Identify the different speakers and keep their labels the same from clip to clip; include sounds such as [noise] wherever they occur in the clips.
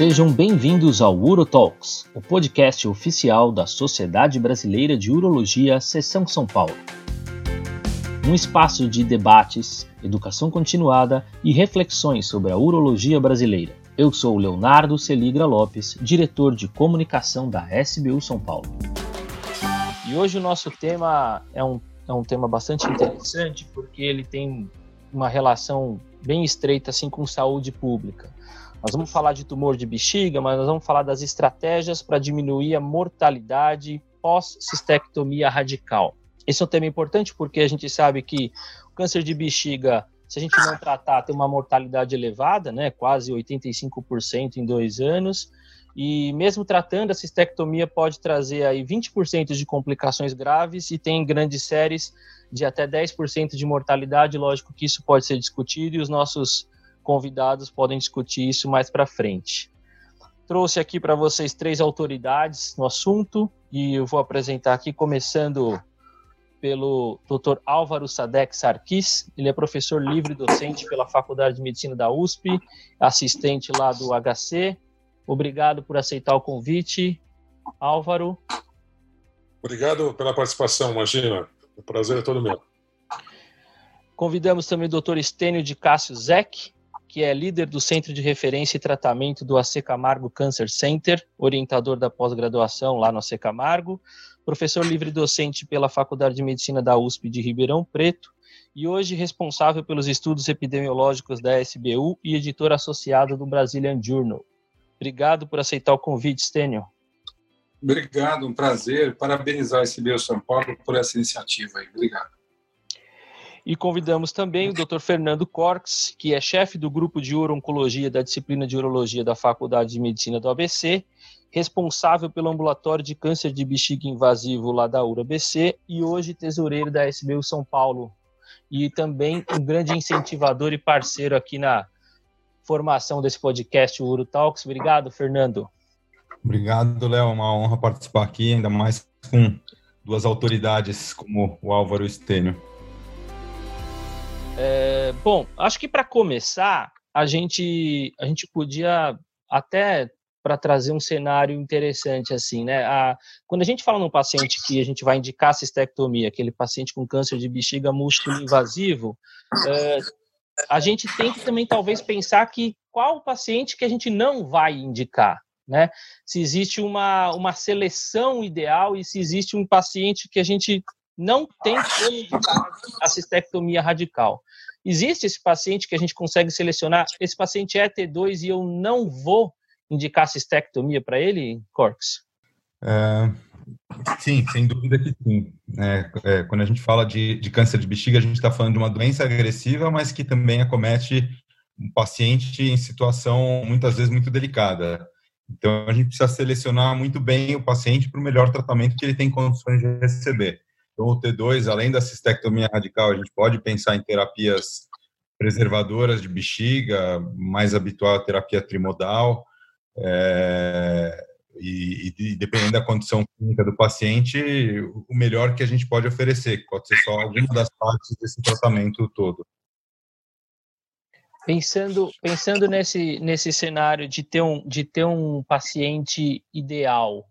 Speaker 1: Sejam bem-vindos ao UroTalks, o podcast oficial da Sociedade Brasileira de Urologia, Seção São Paulo. Um espaço de debates, educação continuada e reflexões sobre a urologia brasileira. Eu sou Leonardo Celigra Lopes, diretor de comunicação da SBU São Paulo. E hoje o nosso tema é um, é um tema bastante interessante porque ele tem uma relação bem estreita assim com saúde pública. Nós vamos falar de tumor de bexiga, mas nós vamos falar das estratégias para diminuir a mortalidade pós-cistectomia radical. Esse é um tema importante porque a gente sabe que o câncer de bexiga, se a gente não tratar, tem uma mortalidade elevada, né, quase 85% em dois anos, e mesmo tratando, a cistectomia pode trazer aí 20% de complicações graves e tem grandes séries de até 10% de mortalidade. Lógico que isso pode ser discutido e os nossos convidados podem discutir isso mais para frente. Trouxe aqui para vocês três autoridades no assunto e eu vou apresentar aqui, começando pelo Dr. Álvaro Sadek Sarkis. Ele é professor livre docente pela Faculdade de Medicina da USP, assistente lá do HC. Obrigado por aceitar o convite, Álvaro.
Speaker 2: Obrigado pela participação, imagina. O prazer é todo meu.
Speaker 1: Convidamos também o Dr. Estênio de Cássio Zec, que é líder do Centro de Referência e Tratamento do AC Camargo Cancer Center, orientador da pós-graduação lá no AC Camargo, professor livre docente pela Faculdade de Medicina da USP de Ribeirão Preto e hoje responsável pelos estudos epidemiológicos da SBU e editor associado do Brazilian Journal. Obrigado por aceitar o convite, Stênio.
Speaker 3: Obrigado, um prazer. Parabenizar a SBU São Paulo por essa iniciativa aí. Obrigado.
Speaker 1: E convidamos também o Dr. Fernando Corks, que é chefe do grupo de urologia da disciplina de urologia da Faculdade de Medicina do ABC, responsável pelo ambulatório de câncer de bexiga invasivo lá da URABC e hoje tesoureiro da SBU São Paulo. E também um grande incentivador e parceiro aqui na formação desse podcast, o Uro Talks. Obrigado, Fernando.
Speaker 4: Obrigado, Léo. Uma honra participar aqui, ainda mais com duas autoridades como o Álvaro Estênio.
Speaker 1: É, bom, acho que para começar, a gente, a gente podia até para trazer um cenário interessante assim, né? A, quando a gente fala num paciente que a gente vai indicar cistectomia, aquele paciente com câncer de bexiga músculo invasivo, é, a gente tem que também talvez pensar que qual o paciente que a gente não vai indicar, né? Se existe uma, uma seleção ideal e se existe um paciente que a gente não tem como indicar a cistectomia radical. Existe esse paciente que a gente consegue selecionar, esse paciente é T2 e eu não vou indicar cistectomia para ele, Corks?
Speaker 4: É, sim, sem dúvida que sim. É, é, quando a gente fala de, de câncer de bexiga, a gente está falando de uma doença agressiva, mas que também acomete um paciente em situação muitas vezes muito delicada. Então, a gente precisa selecionar muito bem o paciente para o melhor tratamento que ele tem condições de receber. Então, o T2, além da cistectomia radical, a gente pode pensar em terapias preservadoras de bexiga, mais habitual a terapia trimodal, é, e, e, dependendo da condição clínica do paciente, o melhor que a gente pode oferecer, pode ser só alguma das partes desse tratamento todo.
Speaker 1: Pensando, pensando nesse, nesse cenário de ter um, de ter um paciente ideal,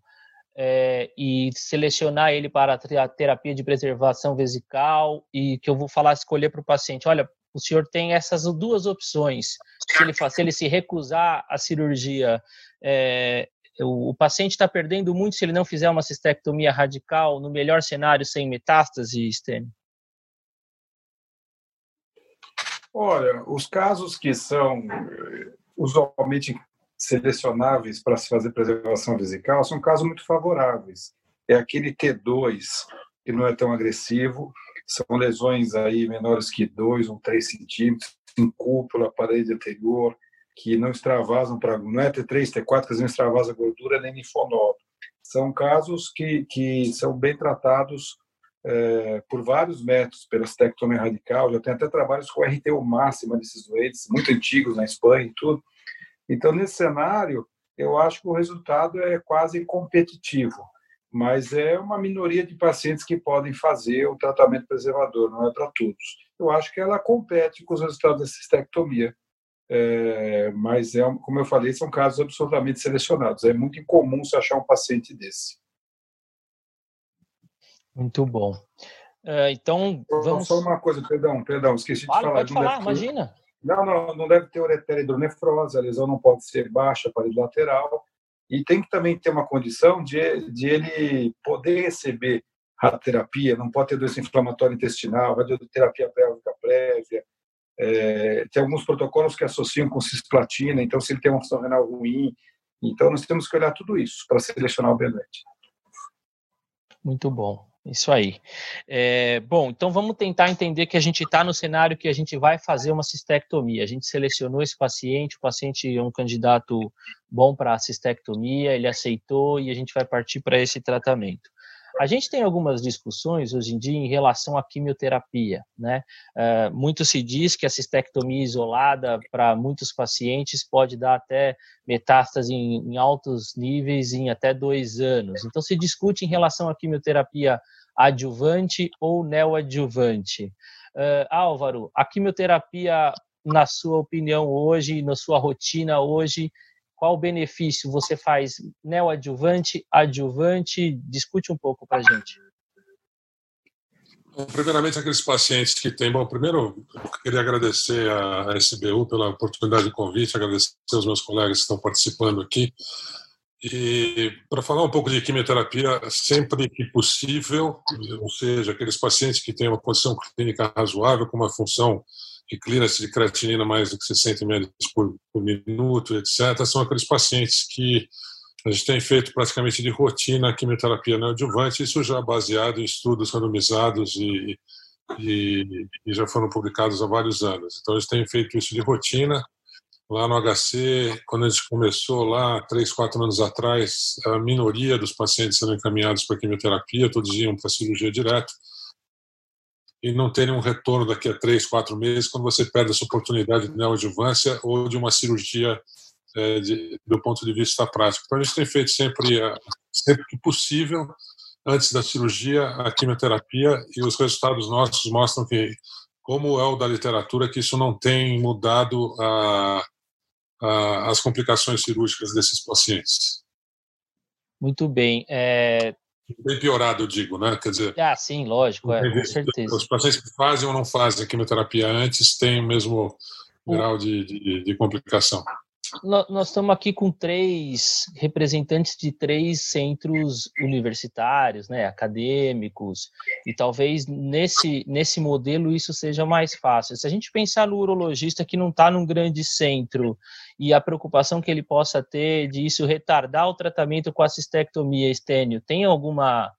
Speaker 1: é, e selecionar ele para a terapia de preservação vesical e que eu vou falar escolher para o paciente, olha, o senhor tem essas duas opções. Se ele, se ele se recusar à cirurgia, é, o, o, paciente está perdendo muito se ele não fizer uma cistectomia radical, no melhor cenário, sem metástase, Stênio?
Speaker 3: Olha, os casos que são eh, usualmente selecionáveis para se fazer preservação vesical são casos muito favoráveis. É aquele T2 que não é tão agressivo, são lesões aí menores que 2 ou 3 centímetros, em cúpula, parede anterior, que não extravasam para não é T3, T4, que não extravasa gordura nem linfonodo. São casos que, que são bem tratados é, por vários métodos, pela cistectomia radical, já tem até trabalhos com RTU máxima desses doentes, muito antigos na Espanha e tudo, então, nesse cenário, eu acho que o resultado é quase competitivo, mas é uma minoria de pacientes que podem fazer o tratamento preservador, não é para todos. Eu acho que ela compete com os resultados da cistectomia. é, mas, é, como eu falei, são casos absolutamente selecionados. É muito incomum se achar um paciente desse.
Speaker 1: Muito bom. É, então, vamos...
Speaker 3: Só uma coisa, perdão, perdão, esqueci de falar.
Speaker 1: Pode falar, imagina.
Speaker 3: Não, não, não deve ter uretéria hidronefrose, a lesão não pode ser baixa, parede lateral, e tem que também ter uma condição de, de ele poder receber radioterapia, não pode ter doença inflamatória intestinal, radioterapia pélvica prévia, é, tem alguns protocolos que associam com cisplatina, então se ele tem uma função renal ruim, então nós temos que olhar tudo isso para selecionar o doente.
Speaker 1: Muito bom. Isso aí. É, bom, então vamos tentar entender que a gente está no cenário que a gente vai fazer uma cistectomia. A gente selecionou esse paciente, o paciente é um candidato bom para a cistectomia, ele aceitou e a gente vai partir para esse tratamento. A gente tem algumas discussões hoje em dia em relação à quimioterapia, né? Uh, muito se diz que a cistectomia isolada para muitos pacientes pode dar até metástase em, em, altos níveis em até dois anos. Então se discute em relação à quimioterapia adjuvante ou neoadjuvante. Uh, Álvaro, a quimioterapia, na sua opinião hoje, na sua rotina hoje, qual benefício você faz neoadjuvante, adjuvante? Discute um pouco para a gente.
Speaker 2: Primeiramente, aqueles pacientes que têm. Bom, primeiro, eu queria agradecer a SBU pela oportunidade de convite, agradecer aos meus colegas que estão participando aqui. E para falar um pouco de quimioterapia, sempre que possível, ou seja, aqueles pacientes que têm uma condição clínica razoável, com uma função de clearance de creatinina mais do que 60 ml por, por minuto, etc., são aqueles pacientes que a gente tem feito praticamente de rotina a quimioterapia neoadjuvante, isso já baseado em estudos randomizados e, e, e, já foram publicados há vários anos. Então, eles têm feito isso de rotina. Lá no HC, quando a gente começou lá, três, quatro anos atrás, a minoria dos pacientes sendo encaminhados para quimioterapia, todos iam para cirurgia direto e não terem um retorno daqui a três, quatro meses, quando você perde essa oportunidade de neoadjuvância ou de uma cirurgia é, de, do ponto de vista prático. Então, a gente tem feito sempre, é, sempre que possível, antes da cirurgia, a quimioterapia, e os resultados nossos mostram que, como é o da literatura, que isso não tem mudado a, a, as complicações cirúrgicas desses pacientes.
Speaker 1: Muito bem. É,
Speaker 2: bem piorado, eu digo, né? Quer dizer.
Speaker 1: Ah, sim, lógico, é, com certeza.
Speaker 2: Os pacientes que fazem ou não fazem a quimioterapia antes têm o mesmo grau de, de, de complicação.
Speaker 1: Nós estamos aqui com três representantes de três centros universitários, né, acadêmicos, e talvez nesse, nesse modelo isso seja mais fácil. Se a gente pensar no urologista que não está num grande centro e a preocupação que ele possa ter de isso retardar o tratamento com a cistectomia estênio, tem alguma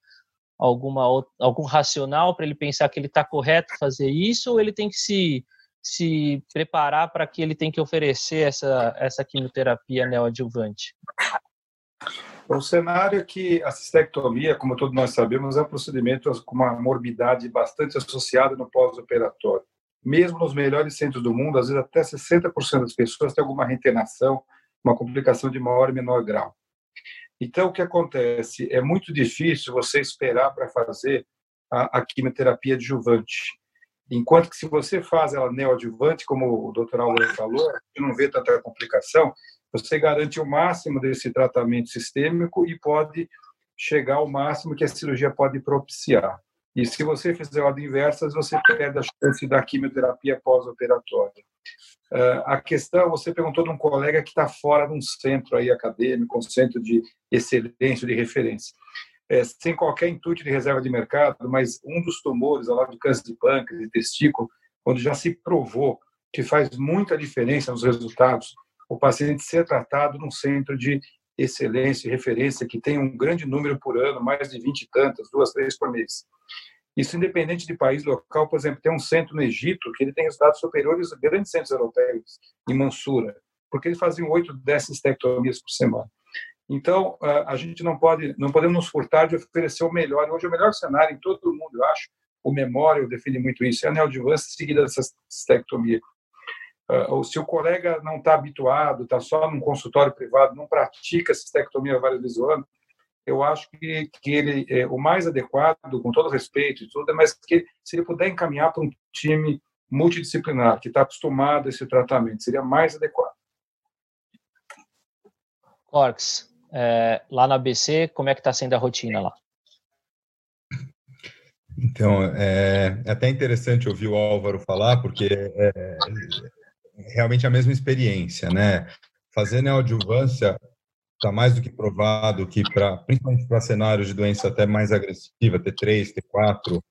Speaker 1: alguma algum racional para ele pensar que ele está correto fazer isso ou ele tem que se se preparar para que ele tem que oferecer essa, essa quimioterapia neoadjuvante?
Speaker 3: O cenário é que a cistectomia, como todos nós sabemos, é um procedimento com uma morbidade bastante associada no pós-operatório. Mesmo nos melhores centros do mundo, às vezes até 60% das pessoas têm alguma retenção, uma complicação de maior e menor grau. Então, o que acontece? É muito difícil você esperar para fazer a, a quimioterapia adjuvante. Enquanto que se você faz ela neoadjuvante, como o Dr. Álvaro falou, você não vê tanta complicação, você garante o máximo desse tratamento sistêmico e pode chegar ao máximo que a cirurgia pode propiciar. E se você fizer ordem inversa, você perde a chance da quimioterapia pós-operatória. Uh, a questão, você perguntou de um colega que está fora de um centro aí acadêmico, um centro de excelência, de referência é, sem qualquer intuito de reserva de mercado, mas um dos tumores, ao lado de câncer de pâncreas e testículo, onde já se provou que faz muita diferença nos resultados, o paciente ser tratado num centro de excelência e referência que tem um grande número por ano, mais de 20 e tantas, duas, três por mês. Isso independente de país local, por exemplo, tem um centro no Egito que ele tem resultados superiores a grandes centros europeus, em Mansura, porque eles faziam oito, dez cistectomias por semana. Então, a gente não pode, não podemos nos furtar de oferecer o melhor. Hoje, o melhor cenário em todo o mundo, eu acho, o memória define muito isso, é a neoadjuvância seguida dessa cistectomia. Ou se o colega não está habituado, está só num consultório privado, não pratica cistectomia várias vezes ao ano, eu acho que, que ele é o mais adequado, com todo respeito e tudo, é mas que se ele puder encaminhar para um time multidisciplinar, que está acostumado a esse tratamento. Seria mais adequado.
Speaker 1: Corks, é, lá na ABC, como é que está sendo a rotina lá?
Speaker 4: Então, é, é, até interessante ouvir o Álvaro falar, porque é, é realmente a mesma experiência, né? Fazer neoadjuvância está mais do que provado que, pra, principalmente para cenários de doença até mais agressiva, T3, T4,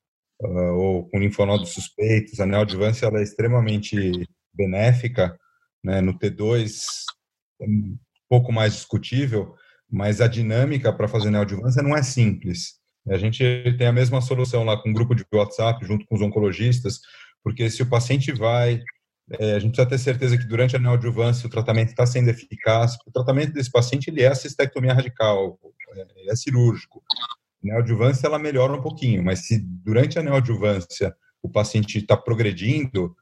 Speaker 4: uh, ou com linfonodos suspeitos, a neoadjuvância ela é extremamente benéfica, né? No T2, é um pouco mais discutível, mas a dinâmica para fazer neoadjuvância não é simples. A gente tem a mesma solução lá com um grupo de WhatsApp, junto com os oncologistas, porque se o paciente vai, é, a gente precisa ter certeza que durante a neoadjuvância o tratamento está sendo eficaz. O tratamento desse paciente ele é a cistectomia radical, é, é cirúrgico. A neoadjuvância ela melhora um pouquinho, mas se durante a neoadjuvância o paciente está progredindo,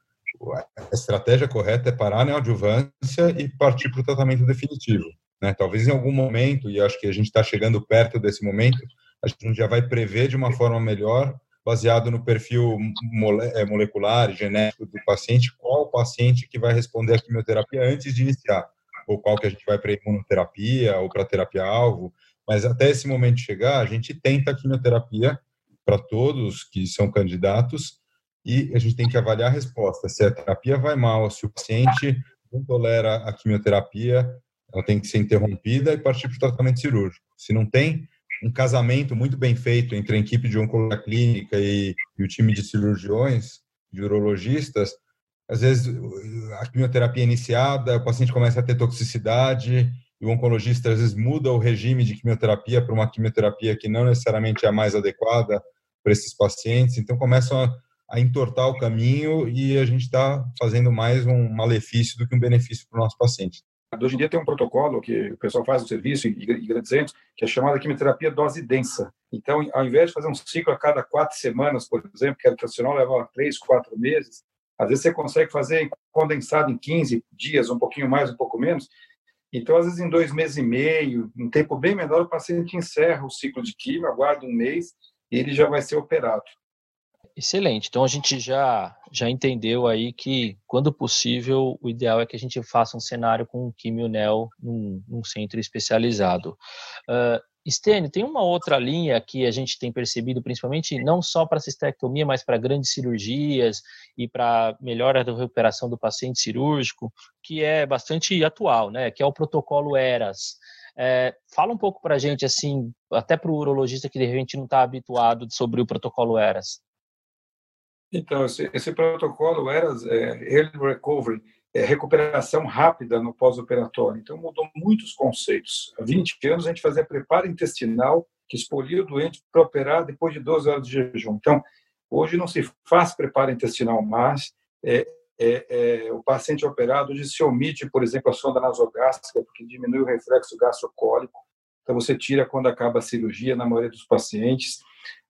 Speaker 4: a estratégia correta é parar a neoadjuvância e partir para o tratamento definitivo. Né? Talvez em algum momento, e acho que a gente está chegando perto desse momento, a gente já vai prever de uma forma melhor, baseado no perfil mole é, molecular genético do paciente, qual o paciente que vai responder à quimioterapia antes de iniciar, ou qual que a gente vai para imunoterapia ou para terapia-alvo. Mas até esse momento chegar, a gente tenta a quimioterapia para todos que são candidatos e a gente tem que avaliar a resposta. Se a terapia vai mal, se o paciente não tolera a quimioterapia, ela tem que ser interrompida e partir para o tratamento cirúrgico. Se não tem um casamento muito bem feito entre a equipe de oncologia clínica e, e o time de cirurgiões, de urologistas, às vezes a quimioterapia é iniciada, o paciente começa a ter toxicidade, e o oncologista às vezes muda o regime de quimioterapia para uma quimioterapia que não necessariamente é a mais adequada para esses pacientes, então começam a, a entortar o caminho e a gente está fazendo mais um malefício do que um benefício para o nosso paciente.
Speaker 3: Hoje em dia tem um protocolo que o pessoal faz no serviço em grandes centros, que é chamada quimioterapia dose densa. Então, ao invés de fazer um ciclo a cada quatro semanas, por exemplo, que a tradicional leva três, quatro meses, às vezes você consegue fazer condensado em 15 dias, um pouquinho mais, um pouco menos. Então, às vezes, em dois meses e meio, um tempo bem menor, o paciente encerra o ciclo de quimio, aguarda um mês e ele já vai ser operado.
Speaker 1: Excelente. Então a gente já já entendeu aí que, quando possível, o ideal é que a gente faça um cenário com um quimio-neo num, num, centro especializado. Uh, tem uma outra linha que a gente tem percebido, principalmente não só para cistectomia, mas para grandes cirurgias e para melhora da recuperação do paciente cirúrgico, que é bastante atual, né? Que é o protocolo ERAS. É, fala um pouco para a gente, assim, até para o urologista que de repente não está habituado sobre o protocolo ERAS.
Speaker 3: Então, esse, esse protocolo era é, Early Recovery, é, recuperação rápida no pós-operatório. Então, mudou muitos conceitos. Há 20 anos, a gente fazia preparo intestinal, que expolia o doente para operar depois de 12 horas de jejum. Então, hoje não se faz preparo intestinal mais. É, é, é, o paciente operado hoje se omite, por exemplo, a sonda nasogástrica, porque diminui o reflexo gastrocólico. Então, você tira quando acaba a cirurgia, na maioria dos pacientes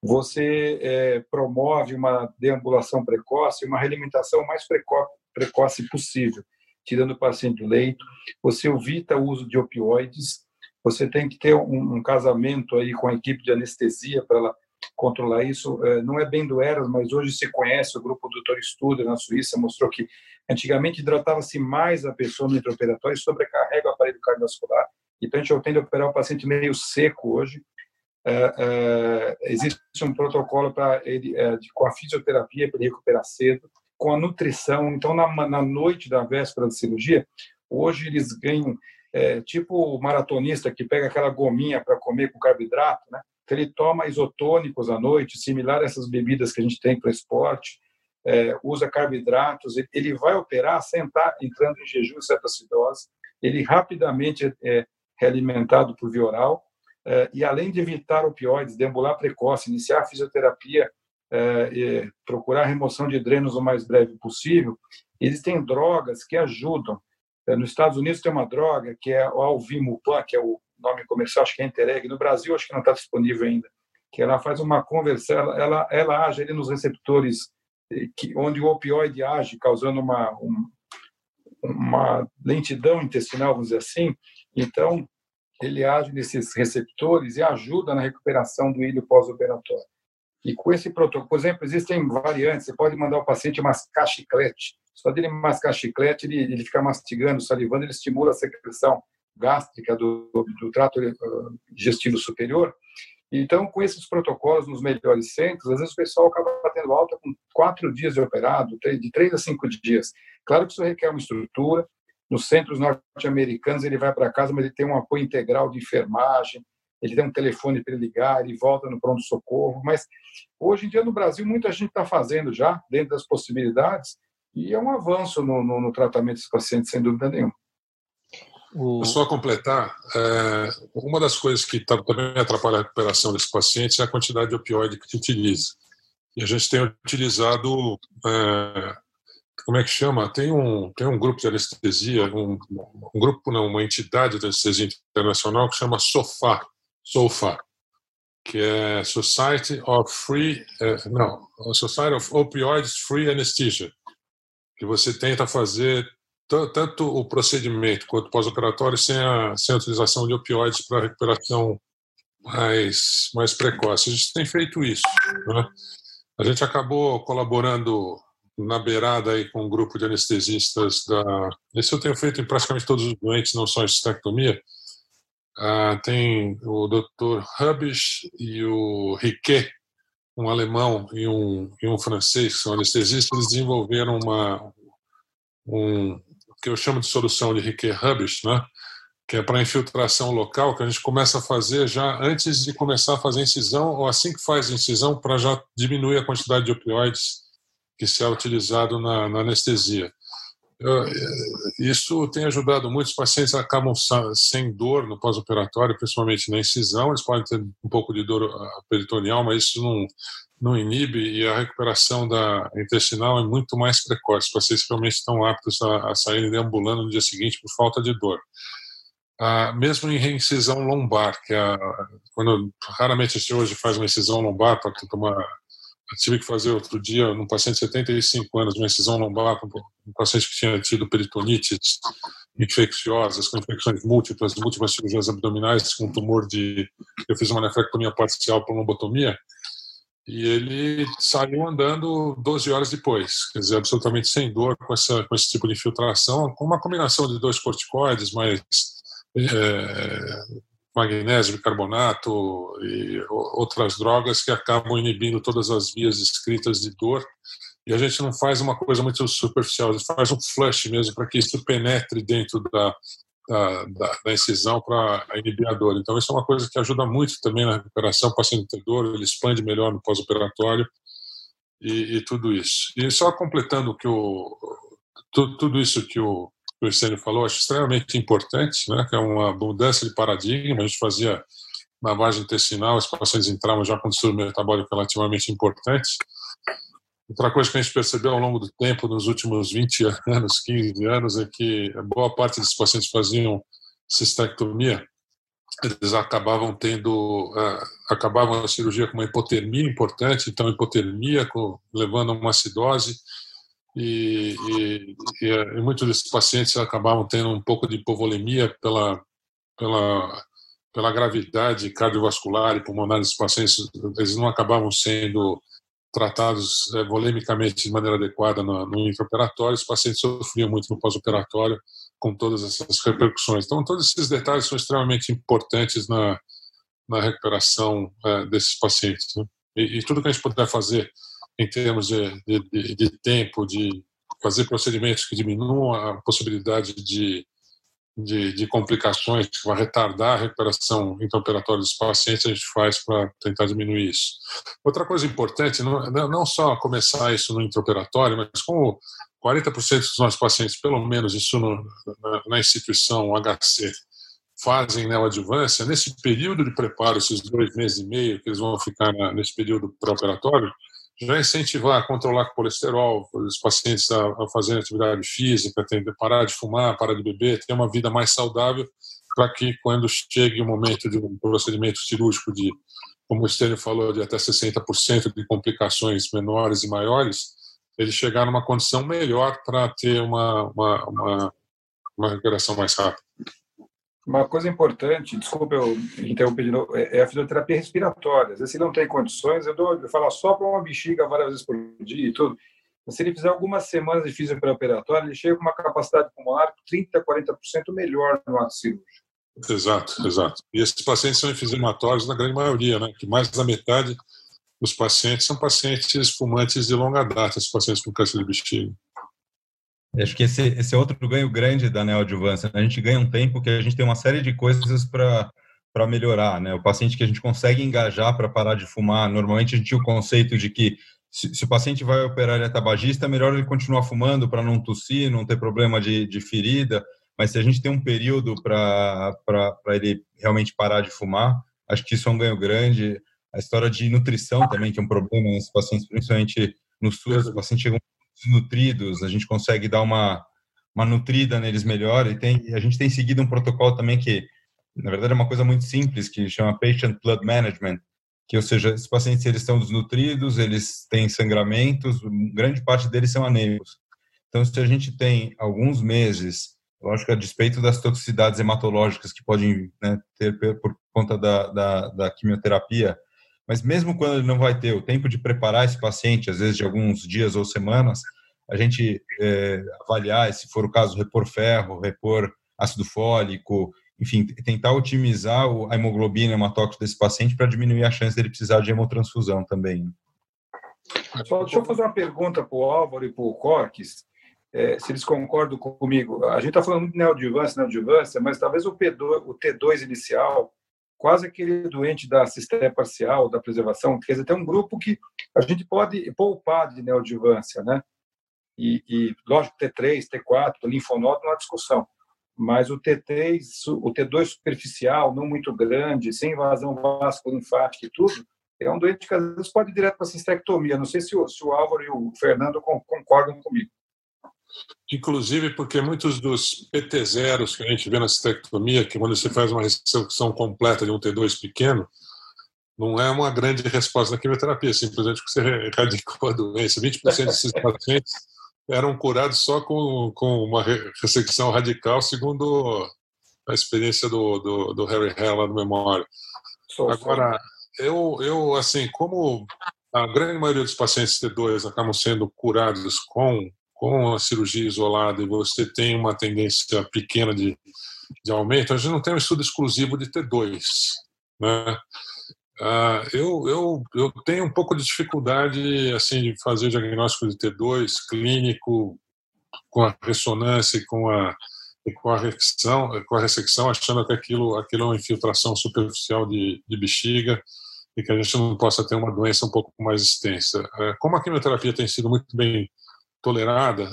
Speaker 3: você é, promove uma deambulação precoce, uma realimentação mais preco precoce possível, tirando o paciente do leito. Você evita o uso de opioides. Você tem que ter um, um casamento aí com a equipe de anestesia para ela controlar isso. É, não é bem do ERAS, mas hoje se conhece, o grupo do Dr. Studer na Suíça mostrou que antigamente hidratava-se mais a pessoa no intraoperatório e sobrecarrega o aparelho cardiovascular. Então, a gente tende a operar o paciente meio seco hoje, é, é, existe um protocolo para ele é, de, com a fisioterapia para ele recuperar cedo, com a nutrição. Então, na, na noite da véspera da cirurgia, hoje eles ganham é, tipo o maratonista que pega aquela gominha para comer com carboidrato, né? Então, ele toma isotônicos à noite, similar a essas bebidas que a gente tem para esporte, é, usa carboidratos, ele vai operar sentar entrando em jejum cetoacidose, ele rapidamente é realimentado por via oral, é, e além de evitar opioides, deambular precoce, iniciar a fisioterapia, é, procurar remoção de drenos o mais breve possível, existem drogas que ajudam. É, nos Estados Unidos tem uma droga que é o Alvimupan, que é o nome comercial, acho que é Intereg. No Brasil, acho que não está disponível ainda. Que ela faz uma conversão, ela, ela, ela age ali nos receptores que, onde o opioide age, causando uma, um, uma lentidão intestinal, vamos dizer assim. Então, ele age nesses receptores e ajuda na recuperação do ilho pós-operatório. E com esse protocolo, por exemplo, existem variantes. Você pode mandar o paciente mascar chiclete. Só dele mascar chiclete, ele, ele fica mastigando, salivando, ele estimula a secreção gástrica do, do trato eh, digestivo superior. Então, com esses protocolos nos melhores centros, às vezes o pessoal acaba tendo alta com quatro dias de operado, de três a cinco dias. Claro que isso requer uma estrutura. Nos centros norte-americanos, ele vai para casa, mas ele tem um apoio integral de enfermagem, ele tem um telefone para ligar, ele volta no pronto-socorro. Mas hoje em dia, no Brasil, muita gente está fazendo já, dentro das possibilidades, e é um avanço no, no, no tratamento desses pacientes, sem dúvida nenhuma.
Speaker 2: O... Só completar, é, uma das coisas que tá, também atrapalha a recuperação desse paciente é a quantidade de opioide que se utiliza. E a gente tem utilizado, é, como é que chama? Tem um, tem um grupo de anestesia, um, um grupo, não, uma entidade de anestesia internacional que chama SOFA, SOFA, que é Society of Free, é, não, Society of Opioids Free Anesthesia, que você tenta fazer tanto o procedimento quanto pós-operatório sem a, sem a utilização de opioides para recuperação mais, mais precoce. A gente tem feito isso. Né? A gente acabou colaborando na beirada aí com um grupo de anestesistas da. Esse eu tenho feito em praticamente todos os doentes, não só em cistectomia. Ah, tem o Dr. Hubish e o Riquet, um alemão e um, e um francês, que são anestesistas, eles desenvolveram uma, um, que eu chamo de solução de Riquet Rubbish, né? que é para infiltração local, que a gente começa a fazer já antes de começar a fazer incisão, ou assim que faz incisão, para já diminuir a quantidade de opioides que se é utilizado na, na anestesia. Eh, isso tem ajudado muitos pacientes acabam sem dor no pós-operatório, principalmente na incisão. Eles podem ter um pouco de dor ah, peritoneal, mas isso não, não inibe e a recuperação da intestinal é muito mais precoce. Os pacientes realmente estão aptos a, a saírem deambulando no dia seguinte por falta de dor. Ah, mesmo em reincisão lombar, que é quando raramente a gente hoje faz uma incisão lombar para tomar tive que fazer outro dia, num paciente de 75 anos, uma incisão lombar, um paciente que tinha tido peritonites infecciosas, com infecções múltiplas, múltiplas cirurgias abdominais, com tumor de. Eu fiz uma nefrectomia parcial por lombotomia, e ele saiu andando 12 horas depois, quer dizer, absolutamente sem dor com, essa, com esse tipo de infiltração, com uma combinação de dois corticoides, mais é, magnésio, bicarbonato e outras drogas que acabam inibindo todas as vias escritas de dor. E a gente não faz uma coisa muito superficial, a gente faz um flush mesmo para que isso penetre dentro da, da, da, da incisão para inibir a dor. Então, isso é uma coisa que ajuda muito também na recuperação. O paciente tem dor, ele expande melhor no pós-operatório e, e, tudo isso. E só completando que o, tudo, isso que o, o Estênio falou, acho extremamente importante, né, que é uma mudança de paradigma. A gente fazia lavagem intestinal, os pacientes entravam já com distúrbio metabólico relativamente importantes Outra coisa que a gente percebeu ao longo do tempo, nos últimos 20 anos, 15 anos, é que boa parte dos pacientes faziam cistectomia, eles acabavam tendo, uh, acabavam a cirurgia com uma hipotermia importante, então hipotermia com, levando a uma acidose, e, e, e, muitos desses pacientes acabavam tendo um pouco de hipovolemia pela, pela, pela gravidade cardiovascular e pulmonar desses pacientes, eles não acabavam sendo tratados é, volemicamente de maneira adequada no, no intraoperatório, os pacientes sofriam muito no pós-operatório com todas essas repercussões. Então, todos esses detalhes são extremamente importantes na, na recuperação é, desses pacientes. Né? E, e, tudo que a gente puder fazer em termos de, de, de tempo, de fazer procedimentos que diminuam a possibilidade de de, de, complicações que vai retardar a recuperação intraoperatória dos pacientes, a gente faz para tentar diminuir isso. Outra coisa importante, não, não só começar isso no intraoperatório, mas como 40% dos nossos pacientes, pelo menos isso no, na, na, instituição HC, fazem neoadjuvância, nesse período de preparo, esses dois meses e meio que eles vão ficar na, nesse período pré-operatório, já incentivar a controlar colesterol, os pacientes a, a fazerem atividade física, a parar de fumar, parar de beber, ter uma vida mais saudável, para que quando chegue o momento de um procedimento cirúrgico de, como o Stênio falou, de até 60% de complicações menores e maiores, ele chegar numa condição melhor para ter uma, uma, uma, uma recuperação mais rápida.
Speaker 3: Uma coisa importante, desculpa eu interromper de novo, é, é a fisioterapia respiratória. Às vezes, se não tem condições, eu, dou, eu falo só para uma bexiga várias vezes por dia e tudo. Mas se ele fizer algumas semanas de fisioterapia ele chega com uma capacidade pulmonar 30%, 40% melhor no ato cirúrgico.
Speaker 2: Exato, exato. E esses pacientes são enfisematórios na grande maioria, né? Que mais da metade dos pacientes são pacientes fumantes de longa data, esses pacientes com câncer de bexiga.
Speaker 4: Acho que esse, esse é outro ganho grande da neoadjuvância. Né? A gente ganha um tempo que a gente tem uma série de coisas para para melhorar, né? O paciente que a gente consegue engajar para parar de fumar, normalmente a gente tinha o conceito de que se, se o paciente vai operar ele é tabagista, melhor ele continuar fumando para não tossir, não ter problema de, de ferida. Mas se a gente tem um período para ele realmente parar de fumar, acho que isso é um ganho grande. A história de nutrição também, que é um problema nesses pacientes, principalmente no SUS, os pacientes chegam nutridos, a gente consegue dar uma, uma nutrida neles melhor. E tem, a gente tem seguido um protocolo também que, na verdade, é uma coisa muito simples, que chama Patient Blood Management, que, ou seja, esses pacientes eles estão desnutridos, eles têm sangramentos, grande parte deles são anêmicos. Então, se a gente tem alguns meses, lógico, a despeito das toxicidades hematológicas que podem né, ter por conta da, da, da quimioterapia, mas mesmo quando ele não vai ter o tempo de preparar esse paciente, às vezes de alguns dias ou semanas, a gente é, avaliar, se for o caso, repor ferro, repor ácido fólico, enfim, tentar otimizar a hemoglobina hematócrita desse paciente para diminuir a chance dele precisar de hemotransfusão também.
Speaker 3: Só deixa eu fazer uma pergunta para o Álvaro e para o Corques, é, se eles concordam comigo. A gente está falando de neoadjuvância, neoadjuvância, mas talvez o, P2, o T2 inicial quase aquele doente da assistência parcial, da preservação, quer dizer, tem um grupo que a gente pode poupar de neoadjuvância, né? E, e lógico, T3, T4, linfonodo não há discussão, mas o T3, o T2 superficial, não muito grande, sem invasão vascular-linfática e tudo, é um doente que às vezes pode ir direto para a cistectomia. Não sei se o, se o Álvaro e o Fernando concordam comigo.
Speaker 2: Inclusive porque muitos dos PT0 que a gente vê na cistectomia, que quando você faz uma resecção completa de um T2 pequeno, não é uma grande resposta da quimioterapia, simplesmente porque você erradicou a doença. 20% desses pacientes eram curados só com, com uma ressecção radical, segundo a experiência do, do, do Harry Hell no Memória. Agora, eu, eu, assim, como a grande maioria dos pacientes T2 acabam sendo curados com com a cirurgia isolada e você tem uma tendência pequena de, de aumento, a gente não tem um estudo exclusivo de T2. Né? Uh, eu, eu, eu tenho um pouco de dificuldade assim de fazer diagnóstico de T2 clínico com a ressonância e com a, com a, ressecção, com a ressecção, achando que aquilo, aquilo é uma infiltração superficial de, de bexiga e que a gente não possa ter uma doença um pouco mais extensa. Uh, como a quimioterapia tem sido muito bem tolerada,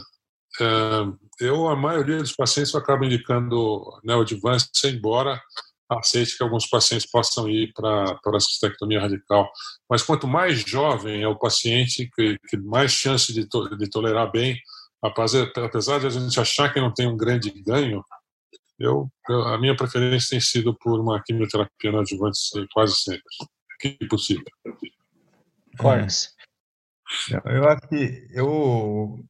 Speaker 2: eh, eu, a maioria dos pacientes, eu acabo indicando neoadjuvância, embora aceite que alguns pacientes possam ir para a cistectomia radical. Mas quanto mais jovem é o paciente, que, que mais chance de, to, de tolerar bem, apesar, apesar de a gente achar que não tem um grande ganho, eu, a minha preferência tem sido por uma quimioterapia neoadjuvante quase sempre, que possível.
Speaker 4: Corns. Eu acho que eu,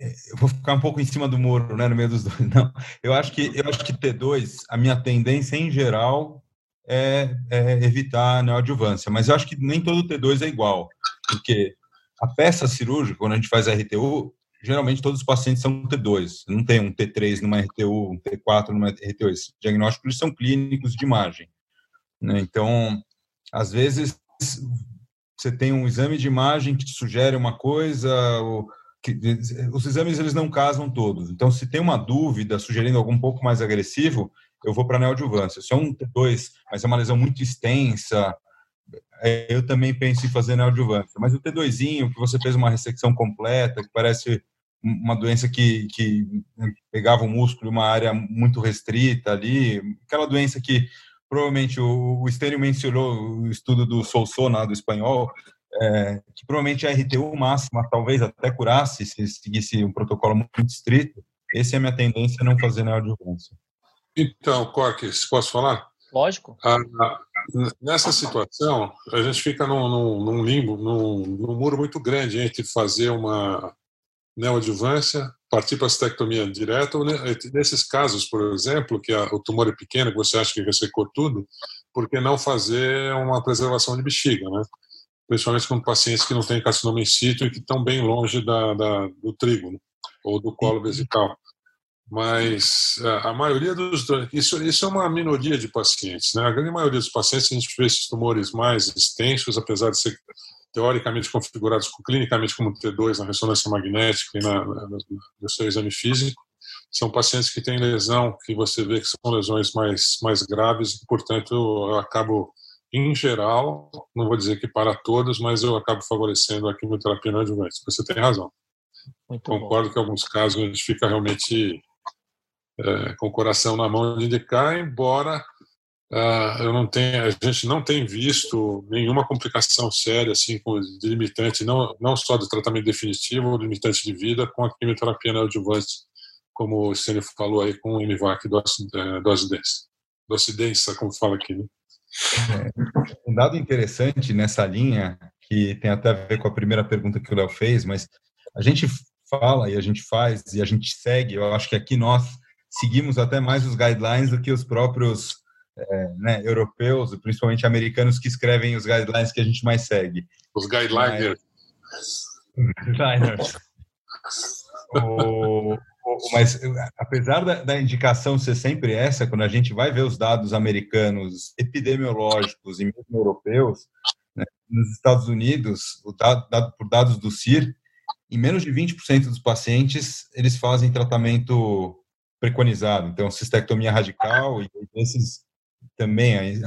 Speaker 4: eu vou ficar um pouco em cima do muro, né, no meio dos [laughs] dois. Não, eu acho que eu acho que T2, a minha tendência em geral é, é evitar neoadjuvância, mas eu acho que nem todo T2 é igual, porque a peça cirúrgica, quando a gente faz RTU, geralmente todos os pacientes são T2, não tem um T3 numa RTU, um T4 numa RTU. Esses diagnósticos são clínicos de imagem. Né? Então, às vezes, você tem um exame de imagem que te sugere uma coisa, que, os exames eles não casam todos. Então, se tem uma dúvida sugerindo algo um pouco mais agressivo, eu vou para a neoadjuvância. Se é um T2, mas é uma lesão muito extensa, eu também penso em fazer neoadjuvância. Mas o T2, que você fez uma ressecção completa, que parece uma doença que, que pegava o músculo em uma área muito restrita ali, aquela doença que provavelmente o, o Estênio mencionou o estudo do Solsona, do espanhol, é, que provavelmente a RTU máxima talvez até curasse se seguisse um protocolo muito estrito. Essa é a minha tendência a não fazer neoadjuvância.
Speaker 2: Então, Corques, posso falar?
Speaker 1: Lógico.
Speaker 2: Ah, nessa situação, a gente fica num, num, num limbo, num, num, muro muito grande entre fazer uma neoadjuvância partir para a cistectomia direta, ou nesses casos, por exemplo, que a, o tumor é pequeno, que você acha que ressecou tudo, por que não fazer uma preservação de bexiga, né? Principalmente com pacientes que não têm carcinoma in situ e que estão bem longe da, da do trigo né? ou do colo vesical. Mas a maioria dos isso, isso é uma minoria de pacientes, né? A grande maioria dos pacientes a gente vê esses tumores mais extensos, apesar de ser teoricamente configurados clinicamente como T2 na ressonância magnética e na, na, no seu exame físico, são pacientes que têm lesão que você vê que são lesões mais, mais graves e, portanto, eu acabo, em geral, não vou dizer que para todos, mas eu acabo favorecendo a quimioterapia adjuvante. Você tem razão. Muito Concordo bom. que em alguns casos a gente fica realmente é, com o coração na mão de indicar, embora Uh, eu não tenho, a gente não tem visto nenhuma complicação séria assim com limitante, não não só do tratamento definitivo, limitante de vida com a quimioterapia neoadjuvante, como o Stênio falou aí com o MVAC dose, é, dose densa, dose densa, como fala aqui. Né?
Speaker 4: É, um dado interessante nessa linha que tem até a ver com a primeira pergunta que o Léo fez, mas a gente fala e a gente faz e a gente segue. Eu acho que aqui nós seguimos até mais os guidelines do que os próprios é, né, europeus, principalmente americanos, que escrevem os guidelines que a gente mais segue.
Speaker 2: Os guideliners.
Speaker 4: Guideliners. o, mas apesar da, da, indicação ser sempre essa, quando a gente vai ver os dados americanos epidemiológicos e mesmo europeus, né, nos Estados Unidos, o dado, dado, por dados do CIR, em menos de 20% dos pacientes eles fazem tratamento preconizado, então cistectomia radical e esses também,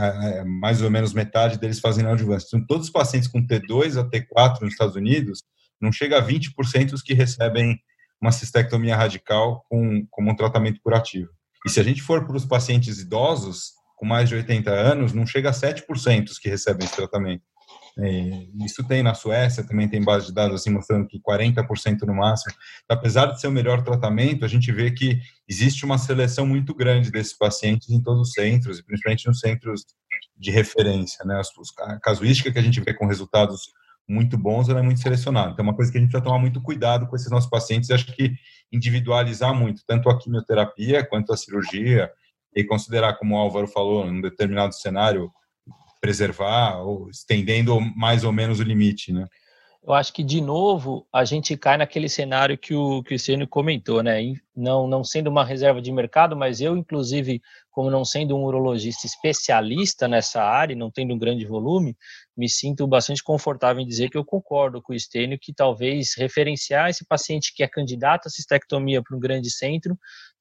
Speaker 4: mais ou menos metade deles fazem neoadjuvância. Então, todos os pacientes com T2 a T4 nos Estados Unidos, não chega a 20% os que recebem uma cistectomia radical com, como um tratamento curativo. E se a gente for para os pacientes idosos, com mais de 80 anos, não chega a 7% os que recebem esse tratamento. É, isso tem na Suécia, também tem base de dados assim mostrando que 40% no máximo. Apesar de ser o melhor tratamento, a gente vê que existe uma seleção muito grande desses pacientes em todos os centros, principalmente nos centros de referência. Né? A casuística que a gente vê com resultados muito bons, ela é muito selecionada. Então, é uma coisa que a gente precisa tomar muito cuidado com esses nossos pacientes, acho que individualizar muito, tanto a quimioterapia quanto a cirurgia, e considerar, como o Álvaro falou, num determinado cenário, preservar, ou estendendo mais ou menos o limite, né?
Speaker 1: Eu acho que, de novo, a gente cai naquele cenário que o Cristiano comentou, né? Não, não sendo uma reserva de mercado, mas eu, inclusive, como não sendo um urologista especialista nessa área, não tendo um grande volume, me sinto bastante confortável em dizer que eu concordo com o Estênio que talvez referenciar esse paciente que é candidato a cistectomia para um grande centro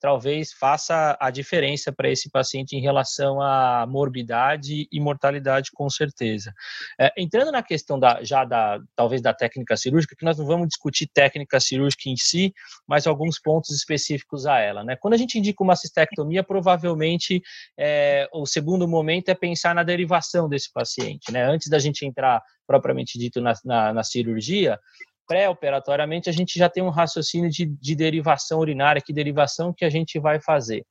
Speaker 1: talvez faça a diferença para esse paciente em relação à morbidade e mortalidade, com certeza. É, entrando na questão da, já da, talvez da técnica cirúrgica, que nós não vamos discutir técnica cirúrgica em si, mas alguns pontos específicos a ela. Né? Quando a gente indica uma cistectomia, provavelmente é, o segundo momento é pensar na derivação desse paciente. Né? Antes da gente entrar propriamente dito na, na, na cirurgia, pré-operatoriamente, a gente já tem um raciocínio de, de derivação urinária, que derivação que a gente vai fazer.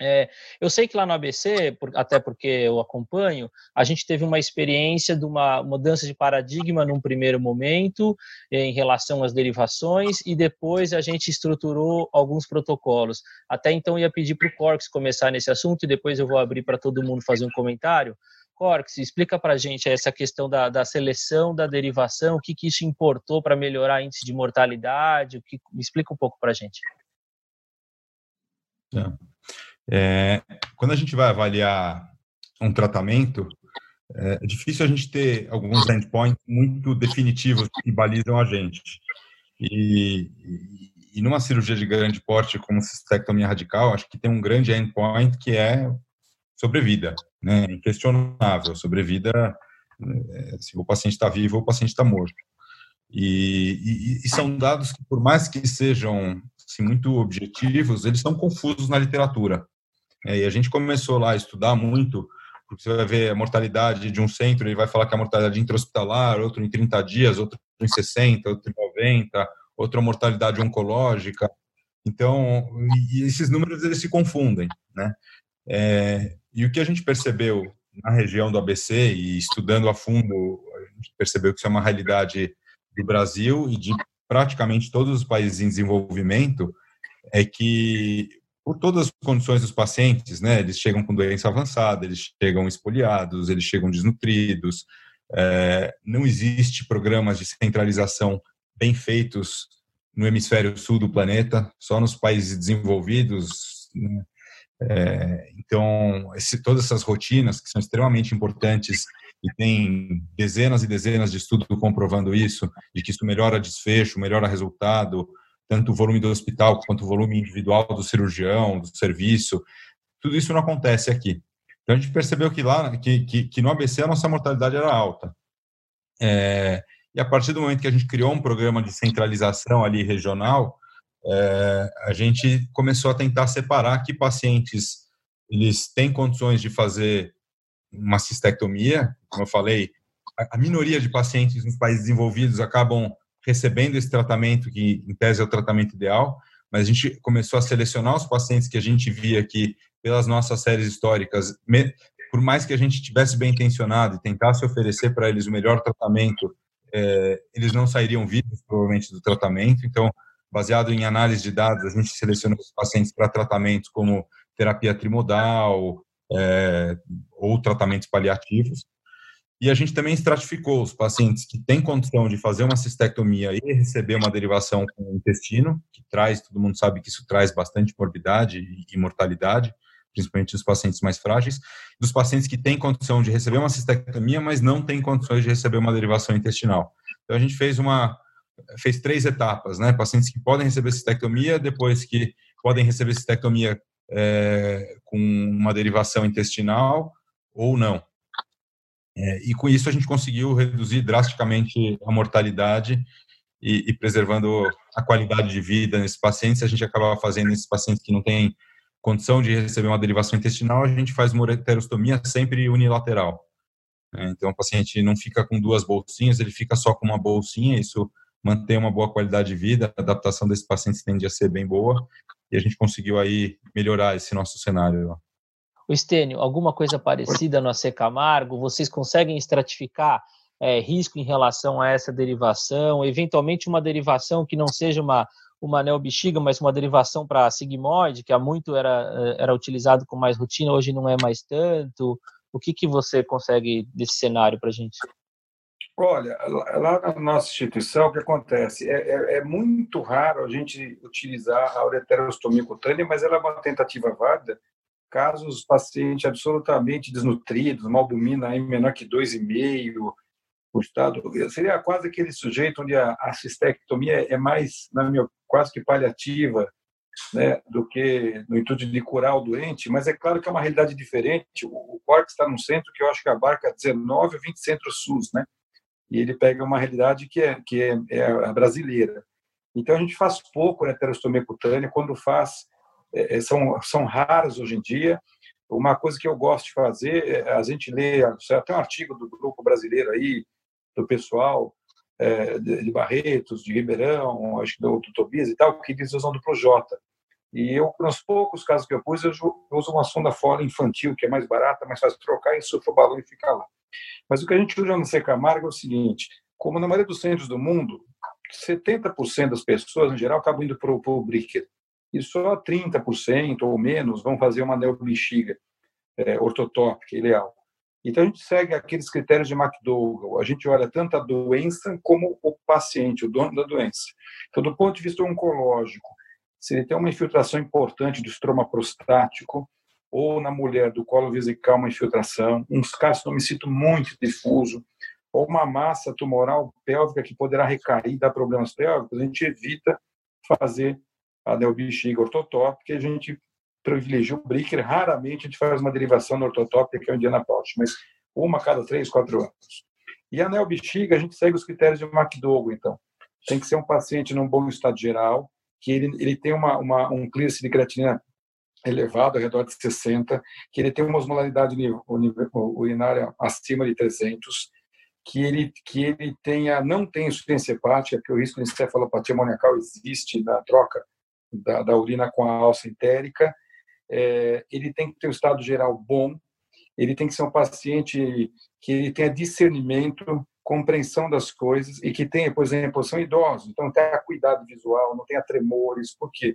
Speaker 1: É, eu sei que lá no ABC, por, até porque eu acompanho, a gente teve uma experiência de uma mudança de paradigma num primeiro momento em relação às derivações e depois a gente estruturou alguns protocolos. Até então ia pedir para o Corks começar nesse assunto e depois eu vou abrir para todo mundo fazer um comentário. Corx, explica para a gente essa questão da, da, seleção, da derivação, o que, que isso importou para melhorar índice de mortalidade, o que, explica um pouco para a gente.
Speaker 4: É, quando a gente vai avaliar um tratamento, é difícil a gente ter alguns endpoints muito definitivos que balizam a gente. E, e numa cirurgia de grande porte como cistectomia radical, acho que tem um grande endpoint que é sobrevida né, inquestionável, sobrevida é, se o paciente está vivo ou o paciente está morto. E, e, e, são dados que, por mais que sejam assim, muito objetivos, eles são confusos na literatura. É, e a gente começou lá a estudar muito, porque você vai ver a mortalidade de um centro, ele vai falar que a mortalidade intra-hospitalar, outro em 30 dias, outro em 60, outro em 90, outra mortalidade oncológica. Então, esses números eles se confundem, né? É, e o que a gente percebeu na região do ABC e estudando a fundo, a gente percebeu que isso é uma realidade do Brasil e de praticamente todos os países em desenvolvimento é que por todas as condições dos pacientes, né, eles chegam com doença avançada, eles chegam espoliados, eles chegam desnutridos, é, não existe programas de centralização bem feitos no hemisfério sul do planeta, só nos países desenvolvidos. Né? É, então, esse, todas essas rotinas que são extremamente importantes e tem dezenas e dezenas de estudos comprovando isso, de que isso melhora desfecho, melhora resultado, tanto o volume do hospital quanto o volume individual do cirurgião, do serviço, tudo isso não acontece aqui. Então a gente percebeu que lá, que, que, que no ABC a nossa mortalidade era alta. É, e a partir do momento que a gente criou um programa de centralização ali regional, é, a gente começou a tentar separar que pacientes eles têm condições de fazer uma cistectomia, como eu falei, a minoria de pacientes nos países desenvolvidos acabam recebendo esse tratamento, que em tese é o tratamento ideal, mas a gente começou a selecionar os pacientes que a gente via que, pelas nossas séries históricas, por mais que a gente tivesse bem intencionado e tentasse oferecer para eles o melhor tratamento, é, eles não sairiam vivos, provavelmente, do tratamento. Então, baseado em análise de dados, a gente selecionou os pacientes para tratamentos como terapia trimodal é, ou tratamentos paliativos. E a gente também estratificou os pacientes que têm condição de fazer uma cistectomia e receber uma derivação com o intestino, que traz, todo mundo sabe que isso traz bastante morbidade e mortalidade, principalmente os pacientes mais frágeis, dos pacientes que têm condição de receber uma cistectomia, mas não têm condições de receber uma derivação intestinal. Então a gente fez uma fez três etapas, né? Pacientes que podem receber cistectomia, depois que podem receber cistectomia é, com uma derivação intestinal ou não. É, e com isso a gente conseguiu reduzir drasticamente a mortalidade e, e, preservando a qualidade de vida nesses pacientes. A gente acaba fazendo nesses pacientes que não têm condição de receber uma derivação intestinal, a gente faz uma ureterostomia sempre unilateral. É, então o paciente não fica com duas bolsinhas, ele fica só com uma bolsinha, isso mantém uma boa qualidade de vida, a adaptação desses pacientes tende a ser bem boa, e a gente conseguiu aí melhorar esse nosso cenário.
Speaker 1: O Estênio, alguma coisa parecida no AC Camargo? Vocês conseguem estratificar é, risco em relação a essa derivação? Eventualmente uma derivação que não seja uma, uma neobexiga, mas uma derivação para sigmoide, que há muito era, era utilizado com mais rotina, hoje não é mais tanto. O que, que você consegue desse cenário para a gente?
Speaker 3: Olha, lá na nossa instituição, o que acontece? É, é, é, muito raro a gente utilizar a ureterostomia cutânea, mas ela é uma tentativa válida casos pacientes absolutamente desnutridos, uma albumina menor que 2,5, o estado seria quase aquele sujeito onde a, a cistectomia é mais, na minha, quase que paliativa, né, do que no intuito de curar o doente, mas é claro que é uma realidade diferente. O, o Corte está num centro que eu acho que abarca 19 ou 20 centros SUS, né? E ele pega uma realidade que é que é, é a brasileira. Então a gente faz pouco na heterostomia cutânea, quando faz é, é, são, são raras hoje em dia. Uma coisa que eu gosto de fazer, é, a gente lê até um artigo do grupo brasileiro aí, do pessoal, é, de Barretos, de Ribeirão, acho que do, do Tobias e tal, que diz usando para o Jota. E eu, nos poucos casos que eu pus, eu uso uma sonda fora infantil, que é mais barata, mais fácil trocar, e sofro o balão e fica lá. Mas o que a gente usa no C Camargo é o seguinte, como na maioria dos centros do mundo, 70% das pessoas, em geral, acabam indo para o Bricker e só 30% ou menos vão fazer uma neobexiga é, ortotópica ideal. Então a gente segue aqueles critérios de McDougall. A gente olha tanto a doença como o paciente, o dono da doença. Então, do ponto de vista oncológico, se ele tem uma infiltração importante do estroma prostático, ou na mulher do colo vesical uma infiltração, um carcinomicito muito difuso, ou uma massa tumoral pélvica que poderá recair e dar problemas pélvicos, a gente evita fazer a neobexiga ortotópica, a gente privilegia o Bricker. Raramente a gente faz uma derivação da ortotópica, que é o Indiana Pouch, mas uma a cada três, quatro anos. E a neobexiga, a gente segue os critérios de McDougall, então. Tem que ser um paciente num bom estado geral, que ele, ele tem uma, uma, um clearance de creatinina elevado, ao redor de 60, que ele tem uma osmolaridade urinária acima de 300, que ele, que ele tenha, não tem insuficiência hepática, porque o risco de encefalopatia amoniacal existe na troca da, da urina com a alça entérica, é, ele tem que ter um estado geral bom, ele tem que ser um paciente que ele tenha discernimento compreensão das coisas e que tenha, por exemplo, são idosos, então tenha cuidado visual, não tenha tremores. Por quê?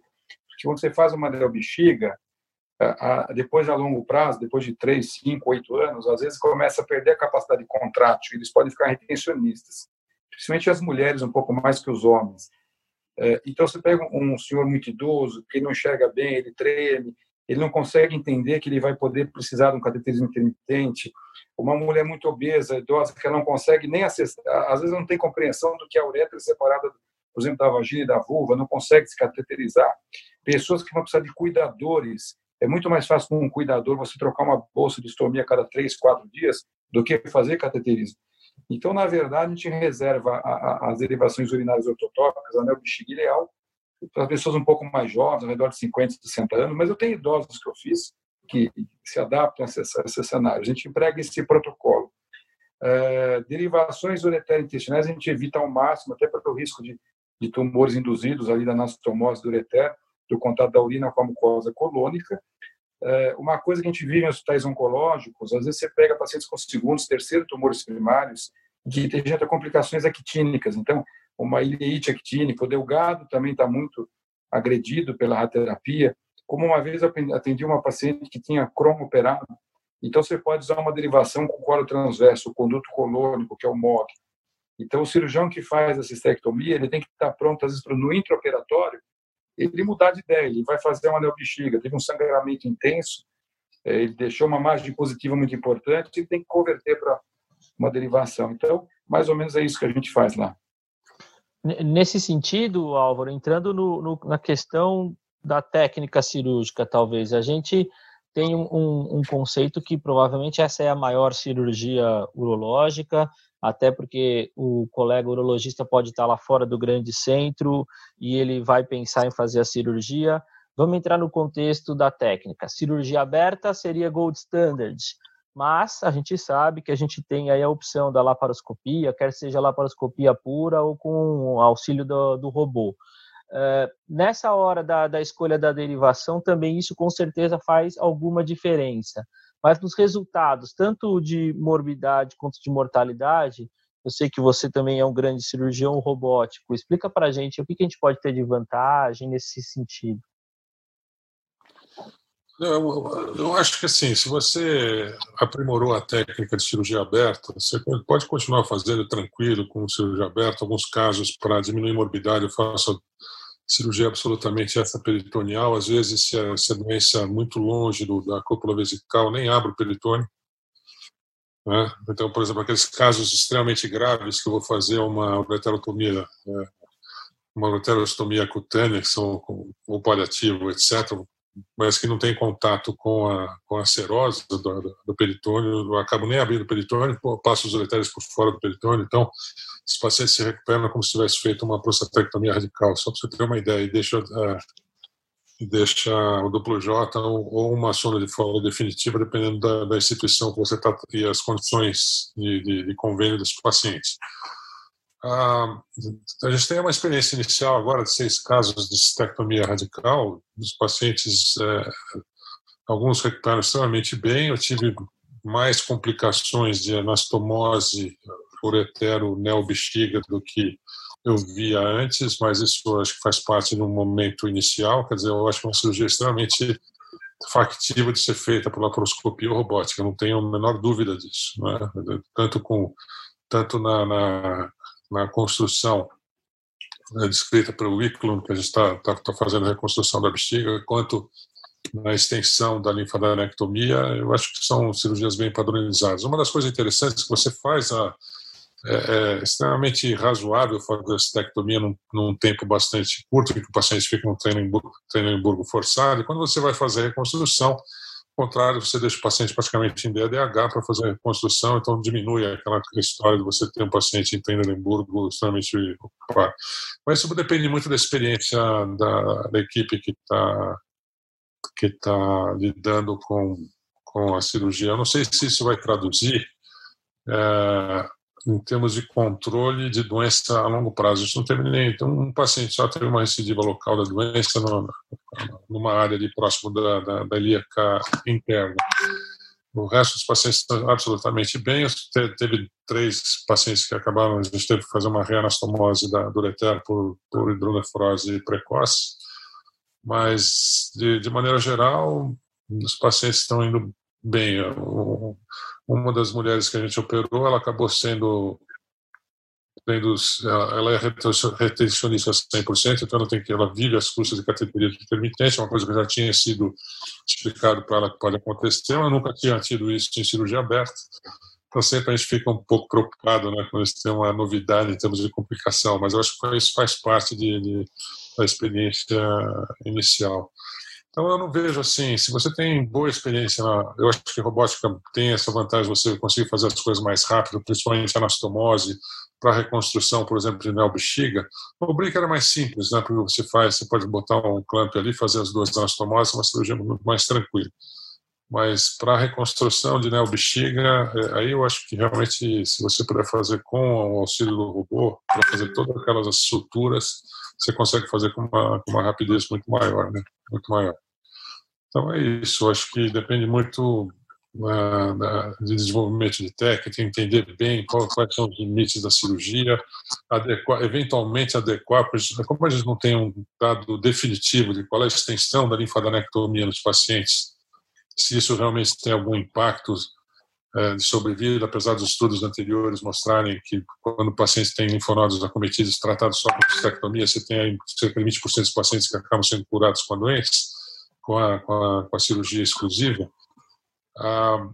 Speaker 3: Porque quando você faz uma bexiga, depois a longo prazo, depois de 3, 5, 8 anos, às vezes começa a perder a capacidade contrátil, eles podem ficar retencionistas, principalmente as mulheres um pouco mais que os homens. É, então você pega um senhor muito idoso, que não enxerga bem, ele treme, ele não consegue entender que ele vai poder precisar de um cateterismo intermitente, uma mulher muito obesa, idosa, que ela não consegue nem acessar, às vezes não tem compreensão do que é a uretra separada, por exemplo, da vagina e da vulva, não consegue se cateterizar. Pessoas que vão precisar de cuidadores, é muito mais fácil com um cuidador você trocar uma bolsa de estomia a cada três, quatro dias do que fazer cateterismo. Então, na verdade, a gente reserva as derivações urinárias ortotópicas, anel bexiga ideal, para pessoas um pouco mais jovens, ao redor de 50, 60 anos, mas eu tenho idosos que eu fiz que se adaptam a esse, a esse cenário. A gente emprega esse protocolo. É, derivações uretero-intestinais a gente evita ao máximo, até pelo risco de, tumores induzidos ali da anastomose do ureter, do contato da urina com a mucosa colônica. É, uma coisa que a gente vive em hospitais oncológicos, às vezes você pega pacientes com segundos, terceiro tumores primários, que tem já complicações actínicas. Então, uma ileite actínica, o delgado também está muito agredido pela radioterapia. Como uma vez eu atendi uma paciente que tinha cromo operado, então você pode usar uma derivação com colo transverso, o conduto colônico, que é o MOG. Então o cirurgião que faz a cistectomia, ele tem que estar pronto às vezes no intraoperatório ele mudar de ideia, ele vai fazer uma neobexiga, teve um sangramento intenso, é, ele deixou uma margem positiva muito importante, ele tem que converter para uma derivação. Então, mais ou menos é isso que a gente faz lá.
Speaker 1: Nesse sentido, Álvaro, entrando no, no, na questão da técnica cirúrgica, talvez, a gente tem um, um, conceito que provavelmente essa é a maior cirurgia urológica, até porque o colega urologista pode estar lá fora do grande centro e ele vai pensar em fazer a cirurgia. Vamos entrar no contexto da técnica. Cirurgia aberta seria gold standard, mas a gente sabe que a gente tem aí a opção da laparoscopia, quer seja laparoscopia pura ou com auxílio do, do robô. Uh, nessa hora da, da escolha da derivação, também isso com certeza faz alguma diferença. Mas nos resultados, tanto de morbidade quanto de mortalidade, eu sei que você também é um grande cirurgião robótico. Explica para a gente o que a gente pode ter de vantagem nesse sentido.
Speaker 2: Eu, eu, acho que assim, se você aprimorou a técnica de cirurgia aberta, você pode continuar fazendo tranquilo com cirurgia aberta. Alguns casos, para diminuir morbidade, eu faço cirurgia absolutamente extraperitoneal. Às vezes, se a, se a doença é muito longe do, da cúpula vesical, nem abre o peritônio. Né? Então, por exemplo, aqueles casos extremamente graves que eu vou fazer uma ureterotomia, né? uma ureterostomia cutânea, que são ou paliativo, etc., mas que não tem contato com a, com a serose do, do, peritônio, eu acabo nem abrindo o peritônio, passo os ureteres por fora do peritônio, então os pacientes se recuperam como se tivesse feito uma prostatectomia radical, só para você ter uma ideia, e deixa, uh, deixa o duplo J ou, ou uma sonda de folga definitiva, dependendo da, da, instituição que você está e as condições de, de, de convênio dos pacientes. Ah, a gente tem uma experiência inicial agora de seis casos de cistectomia radical, dos pacientes, é, alguns recuperaram extremamente bem, eu tive mais complicações de anastomose uretero neobexiga do que eu via antes, mas isso acho que faz parte de um momento inicial, quer dizer, eu acho que é uma cirurgia extremamente factível de ser feita por laparoscopia ou robótica, não tenho a menor dúvida disso, né? tanto com tanto na, na, na construção né, descrita pelo Wicklund, que a gente está tá, tá fazendo a reconstrução da bexiga, quanto na extensão da linfadenectomia, eu acho que são cirurgias bem padronizadas. Uma das coisas interessantes que você faz a é, é extremamente razoável fazer a cistectomia num, num, tempo bastante curto, que o paciente fica num treino em, burgo forçado, e quando você vai fazer a reconstrução, contrário, você deixa o paciente praticamente em DADH para fazer a reconstrução, então diminui aquela história de você ter um paciente em Treinamburgo extremamente ocupado. Mas isso depende muito da experiência da, da equipe que está que tá lidando com, com a cirurgia. Eu não sei se isso vai traduzir é, em termos de controle de doença a longo prazo. Isso não teve nem. Então, um paciente só teve uma recidiva local da doença no, numa área ali próximo da, da, da ilíaca interna. o resto dos pacientes estão absolutamente bem. Teve três pacientes que acabaram, a gente teve que fazer uma reanastomose da, do ureter por, por hidronefrose precoce, mas, de, de maneira geral, os pacientes estão indo bem. Uma das mulheres que a gente operou, ela acabou sendo ela é retencionista 100%, então ela tem que ela vive as custas de categoria intermitente, uma coisa que já tinha sido explicado para ela que pode acontecer, mas nunca tinha tido isso em cirurgia aberta. Então sempre a gente fica um pouco preocupado, né, quando tem uma novidade em termos de complicação, mas eu acho que isso faz parte de, de da experiência inicial. Então eu não vejo assim, se você tem boa experiência, na, eu acho que robótica tem essa vantagem você conseguir fazer as coisas mais rápido, principalmente anastomose, para reconstrução, por exemplo, de neobexiga. O brick era mais simples, né, porque você faz, você pode botar um clamp ali, fazer as duas anastomoses, uma cirurgia muito mais tranquila. Mas para reconstrução de neobexiga, é, aí eu acho que realmente, se você puder fazer com o auxílio do robô, para fazer todas aquelas suturas, você consegue fazer com uma, com uma rapidez muito maior, né? Muito maior. Então é isso. Acho que depende muito uh, de desenvolvimento de técnica, entender bem qual, quais são os limites da cirurgia, adequar, eventualmente adequar, como a gente não tem um dado definitivo de qual é a extensão da linfadenectomia nos pacientes, se isso realmente tem algum impacto de sobrevida, apesar dos estudos anteriores mostrarem que quando o paciente tem linfonodos acometidos tratados só com cistectomia, você tem cerca de 20% dos pacientes que acabam sendo curados com a doença, com a, com a, com a cirurgia exclusiva. Ah,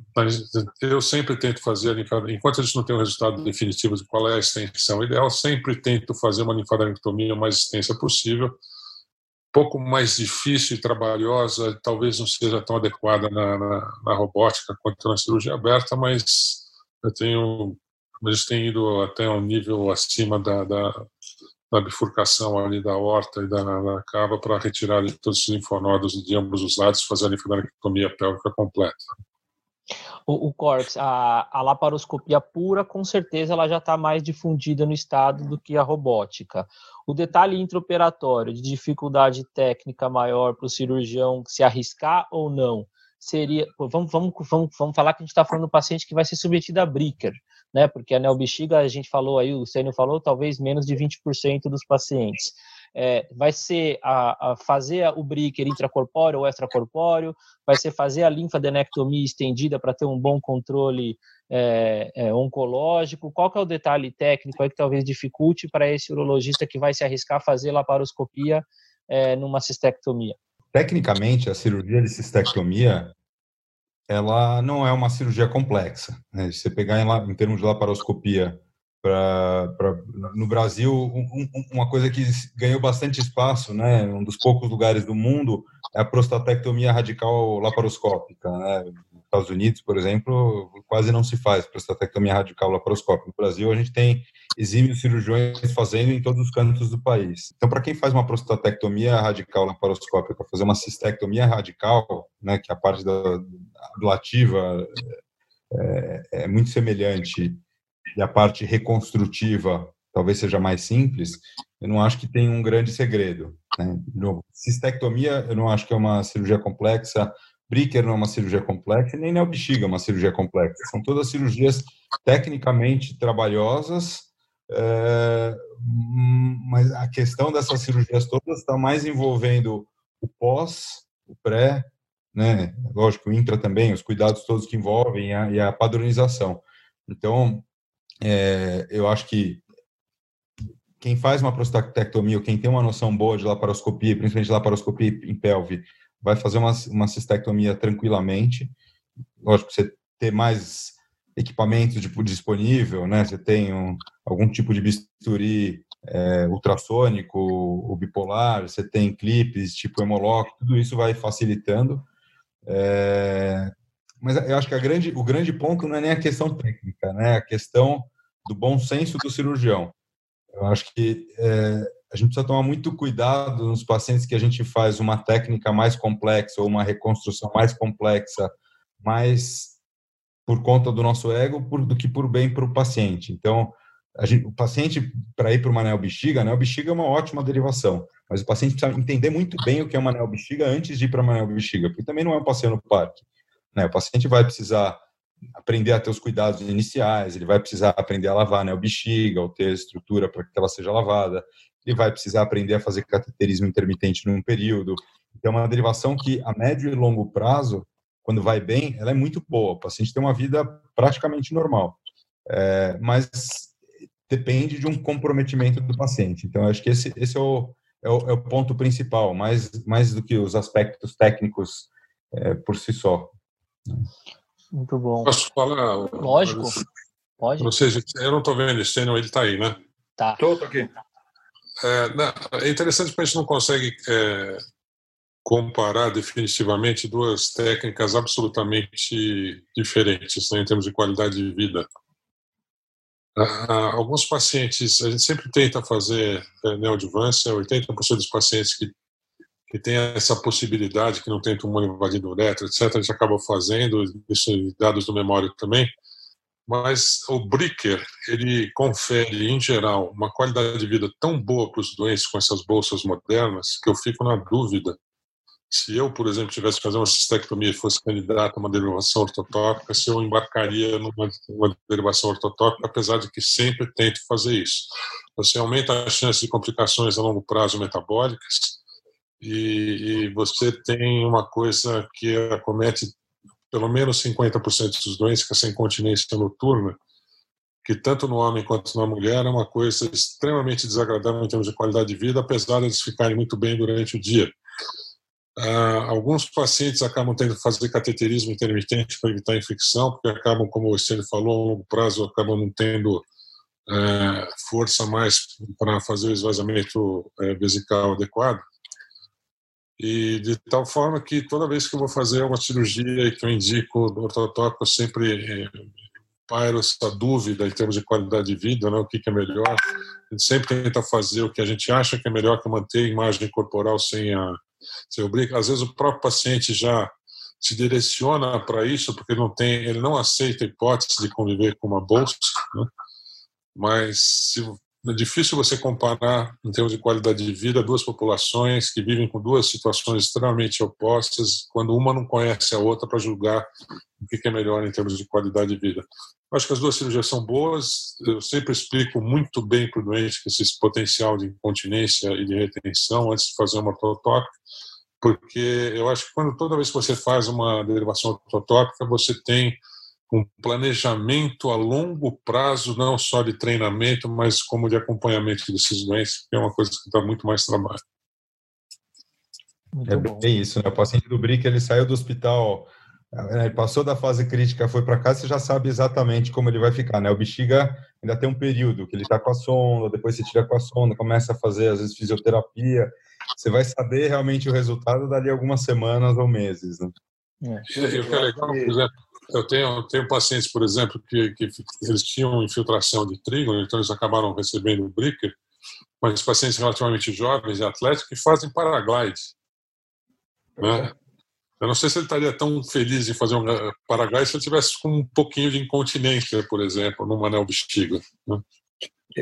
Speaker 2: eu sempre tento fazer, enquanto a gente não tem um resultado definitivo de qual é a extensão ideal, sempre tento fazer uma linfadenectomia mais extensa possível, pouco mais difícil e trabalhosa, talvez não seja tão adequada na, na, na robótica quanto na cirurgia aberta, mas eu tenho, gente tem ido até um nível acima da, da, da bifurcação ali da horta e da, da cava para retirar todos os linfonodos de ambos os lados, fazer a linfadenectomia pélvica completa.
Speaker 1: O, o a, a laparoscopia pura, com certeza ela já está mais difundida no estado do que a robótica. O detalhe intraoperatório de dificuldade técnica maior para o cirurgião se arriscar ou não seria. Vamos, vamos, vamos, vamos falar que a gente está falando do paciente que vai ser submetido a Bricker, né? Porque a neobexiga, a gente falou aí, o Sênio falou, talvez menos de 20% dos pacientes é, vai ser a, a fazer o breaker intracorpóreo ou extracorpóreo, vai ser fazer a linfadenectomia estendida para ter um bom controle é, é, oncológico. Qual que é o detalhe técnico aí que talvez dificulte para esse urologista que vai se arriscar a fazer laparoscopia é, numa cistectomia?
Speaker 4: Tecnicamente, a cirurgia de cistectomia ela não é uma cirurgia complexa. Né? Se você pegar em, em termos de laparoscopia Pra, pra, no Brasil, um, uma coisa que ganhou bastante espaço, né, um dos poucos lugares do mundo, é a prostatectomia radical laparoscópica. Né? Nos Estados Unidos, por exemplo, quase não se faz prostatectomia radical laparoscópica. No Brasil, a gente tem exímios cirurgiões fazendo em todos os cantos do país. Então, para quem faz uma prostatectomia radical laparoscópica, fazer uma cistectomia radical, né, que é a parte da ablativa é, é muito semelhante e a parte reconstrutiva talvez seja mais simples, eu não acho que tem um grande segredo. Né? cistectomia, eu não acho que é uma cirurgia complexa, Bricker não é uma cirurgia complexa, nem neobexiga é uma cirurgia complexa. São todas cirurgias tecnicamente trabalhosas, é, mas a questão dessas cirurgias todas está mais envolvendo o pós, o pré, né? lógico, o intra também, os cuidados todos que envolvem a, e a padronização. Então, é, eu acho que quem faz uma prostatectomia, ou quem tem uma noção boa de laparoscopia, principalmente laparoscopia em pelve, vai fazer uma, uma cistectomia tranquilamente. Lógico, você ter mais equipamentos tipo, disponível, né? Você tem um, algum tipo de bisturi é, ultrassônico, o bipolar, você tem clipes tipo hemolock, tudo isso vai facilitando. É, mas eu acho que grande, o grande ponto não é nem a questão técnica, né? A questão do bom senso do cirurgião. Eu acho que é, a gente precisa tomar muito cuidado nos pacientes que a gente faz uma técnica mais complexa ou uma reconstrução mais complexa, mais por conta do nosso ego por, do que por bem para o paciente. Então, gente, o paciente, para ir para uma neobexiga, a neobexiga é uma ótima derivação, mas o paciente precisa entender muito bem o que é uma neobexiga antes de ir para uma neobexiga, porque também não é um passeio no parque. Né? O paciente vai precisar aprender a ter os cuidados iniciais, ele vai precisar aprender a lavar né, o bexiga, ou ter estrutura para que ela seja lavada, ele vai precisar aprender a fazer cateterismo intermitente num período. Então, é uma derivação que, a médio e longo prazo, quando vai bem, ela é muito boa. O paciente tem uma vida praticamente normal. É, mas depende de um comprometimento do paciente. Então, acho que esse, esse é, o, é, o, é o ponto principal, mais, mais do que os aspectos técnicos é, por si só.
Speaker 1: Muito bom.
Speaker 2: Posso falar?
Speaker 1: Lógico. Pode.
Speaker 2: Ou seja, eu não estou vendo esse ele está aí, né?
Speaker 1: Tá.
Speaker 3: Estou aqui.
Speaker 2: É, não, é interessante porque a gente não consegue é, comparar definitivamente duas técnicas absolutamente diferentes né, em termos de qualidade de vida. Ah, alguns pacientes, a gente sempre tenta fazer é, neoadjuvância, 80% dos pacientes que que tem essa possibilidade, que não tem tumor invadindo uretra, etc., a gente acaba fazendo, isso dados do memória também, mas o Bricker, ele confere, em geral, uma qualidade de vida tão boa para os doentes com essas bolsas modernas, que eu fico na dúvida se eu, por exemplo, tivesse que fazer uma cistectomia e fosse candidato a uma derivação ortotópica, se eu embarcaria numa, numa derivação ortotópica, apesar de que sempre tento fazer isso. Você aumenta a chance de complicações a longo prazo metabólicas, e, e você tem uma coisa que acomete pelo menos 50% dos doentes, que é essa incontinência noturna, que tanto no homem quanto na mulher é uma coisa extremamente desagradável em termos de qualidade de vida, apesar de eles ficarem muito bem durante o dia. Ah, alguns pacientes acabam tendo que fazer cateterismo intermitente para evitar infecção, porque acabam, como o Estênio falou, a longo prazo acabam não tendo é, força mais para fazer o esvaziamento é, vesical adequado e de tal forma que toda vez que eu vou fazer uma cirurgia e que eu indico o ortotópico, eu sempre eh, pairo essa dúvida em termos de qualidade de vida, né, o que, que é melhor. A gente sempre tenta fazer o que a gente acha que é melhor, que é manter a imagem corporal sem, a, sem o brinco. Às vezes o próprio paciente já se direciona para isso porque não tem, ele não aceita a hipótese de conviver com uma bolsa, né? mas se é difícil você comparar, em termos de qualidade de vida, duas populações que vivem com duas situações extremamente opostas, quando uma não conhece a outra para julgar o que é melhor em termos de qualidade de vida. Eu acho que as duas cirurgias são boas. Eu sempre explico muito bem para o doente que esse potencial de incontinência e de retenção antes de fazer uma ortotópica, porque eu acho que quando toda vez que você faz uma derivação ortotópica, você tem um planejamento a longo prazo, não só de treinamento, mas como de acompanhamento desses doentes, que é uma coisa que dá muito mais trabalho.
Speaker 4: Muito é bom. bem isso, né? O paciente do BRIC, ele saiu do hospital, né, ele passou da fase crítica, foi para casa, você já sabe exatamente como ele vai ficar, né? O bexiga ainda tem um período que ele está com a sonda, depois você tira com a sonda, começa a fazer, às vezes, fisioterapia, você vai saber realmente o resultado dali algumas semanas ou meses, né?
Speaker 2: É. E o que é legal, por exemplo, eu tenho, tenho pacientes, por exemplo, que, que eles tinham infiltração de trigo, então eles acabaram recebendo o bricker, mas pacientes relativamente jovens e atléticos que fazem paraglide. Né? Eu não sei se ele estaria tão feliz em fazer um paraglide se ele tivesse com um pouquinho de incontinência, por exemplo, no anel bexiga. Né?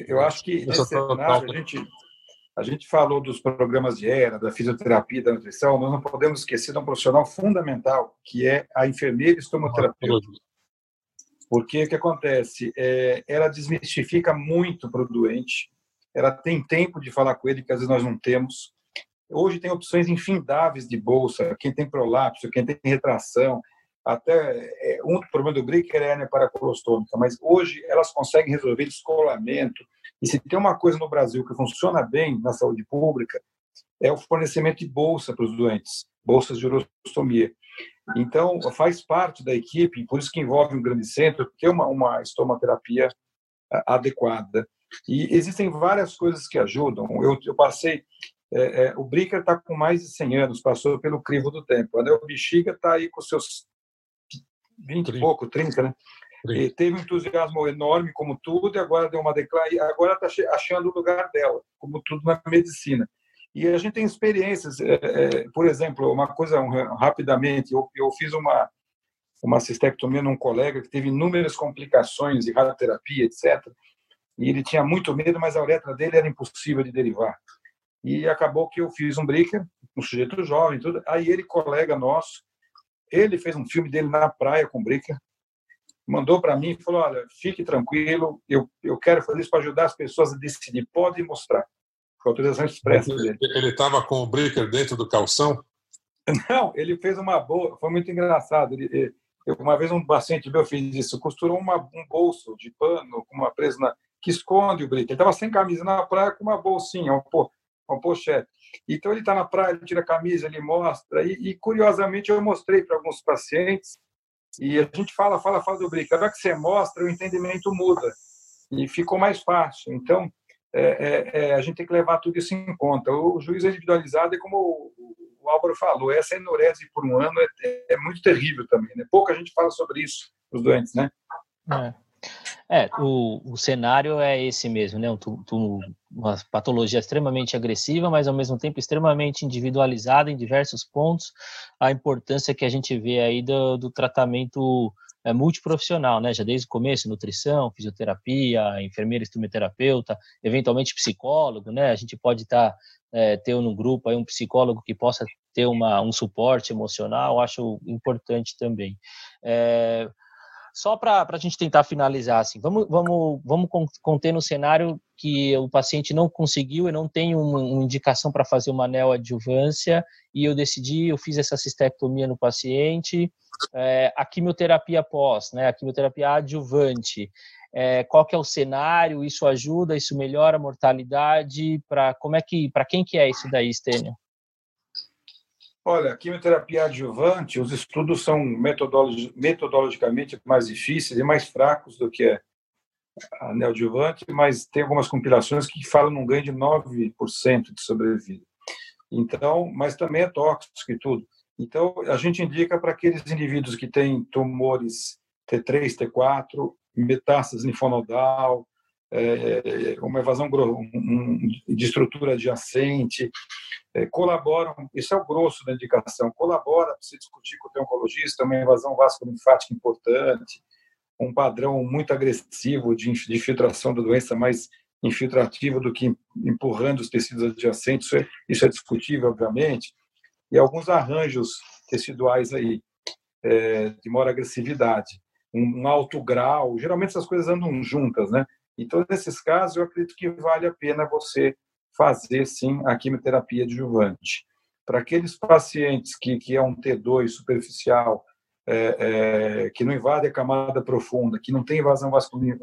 Speaker 3: Eu acho que nesse cenário a gente a gente falou dos programas de ERA, da fisioterapia, da nutrição, nós não podemos esquecer de um profissional fundamental, que é a enfermeira estomoterapeuta. Porque o que acontece? É, ela desmistifica muito para o doente, ela tem tempo de falar com ele, que às vezes nós não temos. Hoje tem opções infindáveis de bolsa, quem tem prolapso, quem tem retração, até é, um problema do Bricker é a hernia paracolostômica, mas hoje elas conseguem resolver descolamento. E se tem uma coisa no Brasil que funciona bem na saúde pública, é o fornecimento de bolsa para os doentes, bolsas de urostomia. Então, faz parte da equipe, por isso que envolve um grande centro, ter uma, uma estomaterapia adequada. E existem várias coisas que ajudam. Eu, eu passei é, é, o Bricker está com mais de 100 anos, passou pelo crivo do tempo. A Anel Bexiga está aí com seus 20 e pouco, 30, né? E teve um entusiasmo enorme, como tudo, e agora deu uma declaração, agora está achando o lugar dela, como tudo na medicina. E a gente tem experiências, é, é, por exemplo, uma coisa um, rapidamente, eu, eu fiz uma uma cistectomia num colega que teve inúmeras complicações de radioterapia, etc. E ele tinha muito medo, mas a uretra dele era impossível de derivar. E acabou que eu fiz um breaker, um sujeito jovem, tudo. Aí ele, colega nosso, Ele fez um filme dele na praia com o Bricker, mandou para mim e falou: Olha, fique tranquilo, eu, eu quero fazer isso para ajudar as pessoas a decidir. Pode mostrar. Com autorização expressa dele.
Speaker 2: Ele estava com o Bricker dentro do calção?
Speaker 3: Não, ele fez uma boa. Foi muito engraçado. Ele, uma vez um paciente meu fez isso, costurou uma, um bolso de pano com uma presa na, que esconde o Bricker. Ele estava sem camisa na praia com uma bolsinha, um, uma pochete. Então ele está na praia, ele tira a camisa, ele mostra. E, e curiosamente eu mostrei para alguns pacientes e a gente fala, fala, fala do BRIC. A hora que você mostra, o entendimento muda e ficou mais fácil. Então, é, é, é, a gente tem que levar tudo isso em conta. O, juízo individualizado é como o, o Álvaro falou, essa enurese por um ano é, é, muito terrível também. Né? Pouca gente fala sobre isso, os doentes, né?
Speaker 1: É. É, o, o cenário é esse mesmo, né? Um, um, uma patologia extremamente agressiva, mas ao mesmo tempo extremamente individualizada em diversos pontos. A importância que a gente vê aí do, do tratamento é, multiprofissional, né? Já desde o começo, nutrição, fisioterapia, enfermeira, estomoterapeuta, eventualmente psicólogo, né? A gente pode estar tá, é, ter no grupo aí um psicólogo que possa ter uma, um suporte emocional, acho importante também. É, só para a gente tentar finalizar, assim, vamos, vamos, vamos conter no cenário que o paciente não conseguiu e não tem uma, uma indicação para fazer uma neoadjuvância e eu decidi, eu fiz essa cistectomia no paciente, é, a quimioterapia pós, né, a quimioterapia adjuvante, é, qual que é o cenário, isso ajuda, isso melhora a mortalidade, para como é que, para quem que é isso daí, Stênio?
Speaker 3: Olha, quimioterapia adjuvante, os estudos são metodologicamente mais difíceis e mais fracos do que a neoadjuvante, mas tem algumas compilações que falam num ganho de 9% de sobrevida. Então, mas também é tóxico e tudo. Então, a gente indica para aqueles indivíduos que têm tumores T3, T4, metástase linfonodal, uma evasão de estrutura adjacente, é, colaboram, isso é o grosso da indicação, colabora para se discutir com o oncologista uma invasão vasculolinfática importante, um padrão muito agressivo de, infiltração da doença mais infiltrativa do que empurrando os tecidos adjacentes, isso é, isso é discutível, obviamente, e alguns arranjos teciduais aí, é, de maior agressividade, um alto grau, geralmente essas coisas andam juntas, né? Então, nesses casos, eu acredito que vale a pena você fazer, sim, a quimioterapia adjuvante. Para aqueles pacientes que, que é um T2 superficial, é, é, que não invade a camada profunda, que não tem invasão vascular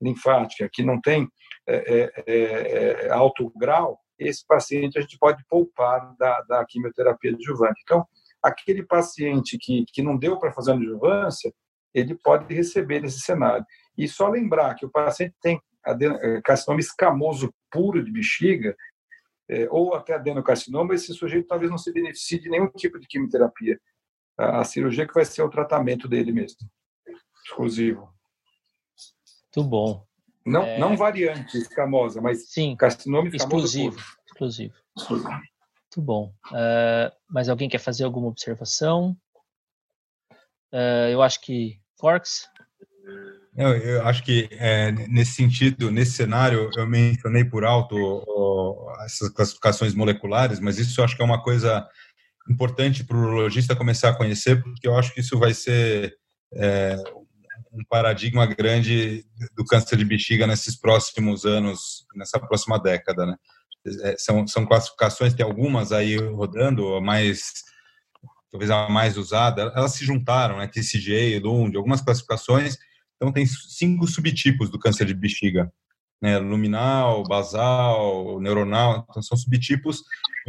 Speaker 3: linfática, que não tem é, é, é, é, alto grau, esse paciente a gente pode poupar da, da quimioterapia adjuvante. Então, aquele paciente que, que não deu para fazer a adjuvância, ele pode receber nesse cenário. E só lembrar que o paciente tem eh, carcinoma escamoso puro de bexiga, é, ou até adenocarcinoma, esse sujeito talvez não se beneficie de nenhum tipo de quimioterapia. A, cirurgia que vai ser o tratamento dele mesmo, exclusivo.
Speaker 1: Muito bom.
Speaker 3: Não, é... não variante escamosa, mas
Speaker 1: Sim,
Speaker 3: carcinoma
Speaker 1: escamoso exclusivo. Exclusivo. exclusivo. Muito bom. Uh, mas alguém quer fazer alguma observação? Uh, eu acho que Forks
Speaker 4: eu, eu acho que é, nesse sentido, nesse cenário, eu mencionei por alto ó, essas classificações moleculares, mas isso eu acho que é uma coisa importante para o urologista começar a conhecer, porque eu acho que isso vai ser é, um paradigma grande do câncer de bexiga nesses próximos anos, nessa próxima década, né? É, são, são classificações, tem algumas aí rodando, a mais talvez a mais usada, elas se juntaram, né? TCGA, LUND, algumas classificações então, tem cinco subtipos do câncer de bexiga. Né, luminal, basal, neuronal, então são subtipos,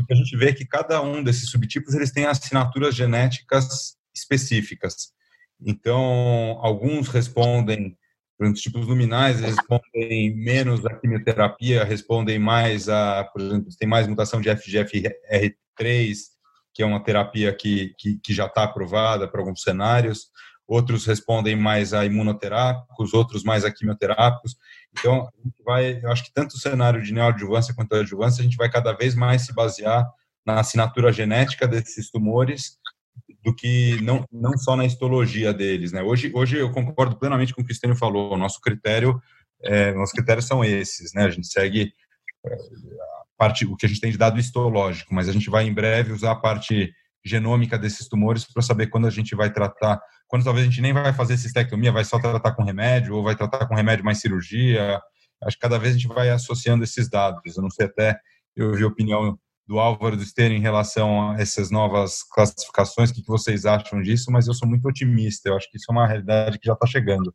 Speaker 4: que a gente vê que cada um desses subtipos eles têm assinaturas genéticas específicas. Então, alguns respondem, por exemplo, os tipos luminais respondem menos à quimioterapia, respondem mais a, por exemplo, tem mais mutação de FGFR3, que é uma terapia que, que, que já está aprovada para alguns cenários outros respondem mais a imunoterápicos, outros mais a quimioterápicos. Então, vai, eu acho que tanto o cenário de neoadjuvância quanto a adjuvância, a gente vai cada vez mais se basear na assinatura genética desses tumores do que não, não só na histologia deles, né? Hoje, hoje eu concordo plenamente com o que o Cristiano falou. Nosso critério, é, nossos critérios são esses, né? A gente segue é, a parte, o que a gente tem de dado histológico, mas a gente vai em breve usar a parte genômica desses tumores para saber quando a gente vai tratar, quando talvez a gente nem vai fazer cistectomia, vai só tratar com remédio, ou vai tratar com remédio mais cirurgia. Acho que cada vez a gente vai associando esses dados. Eu não sei até, eu vi a opinião do Álvaro do Esteiro em relação a essas novas classificações, o que vocês acham disso, mas eu sou muito otimista, eu acho que isso é uma realidade que já está chegando.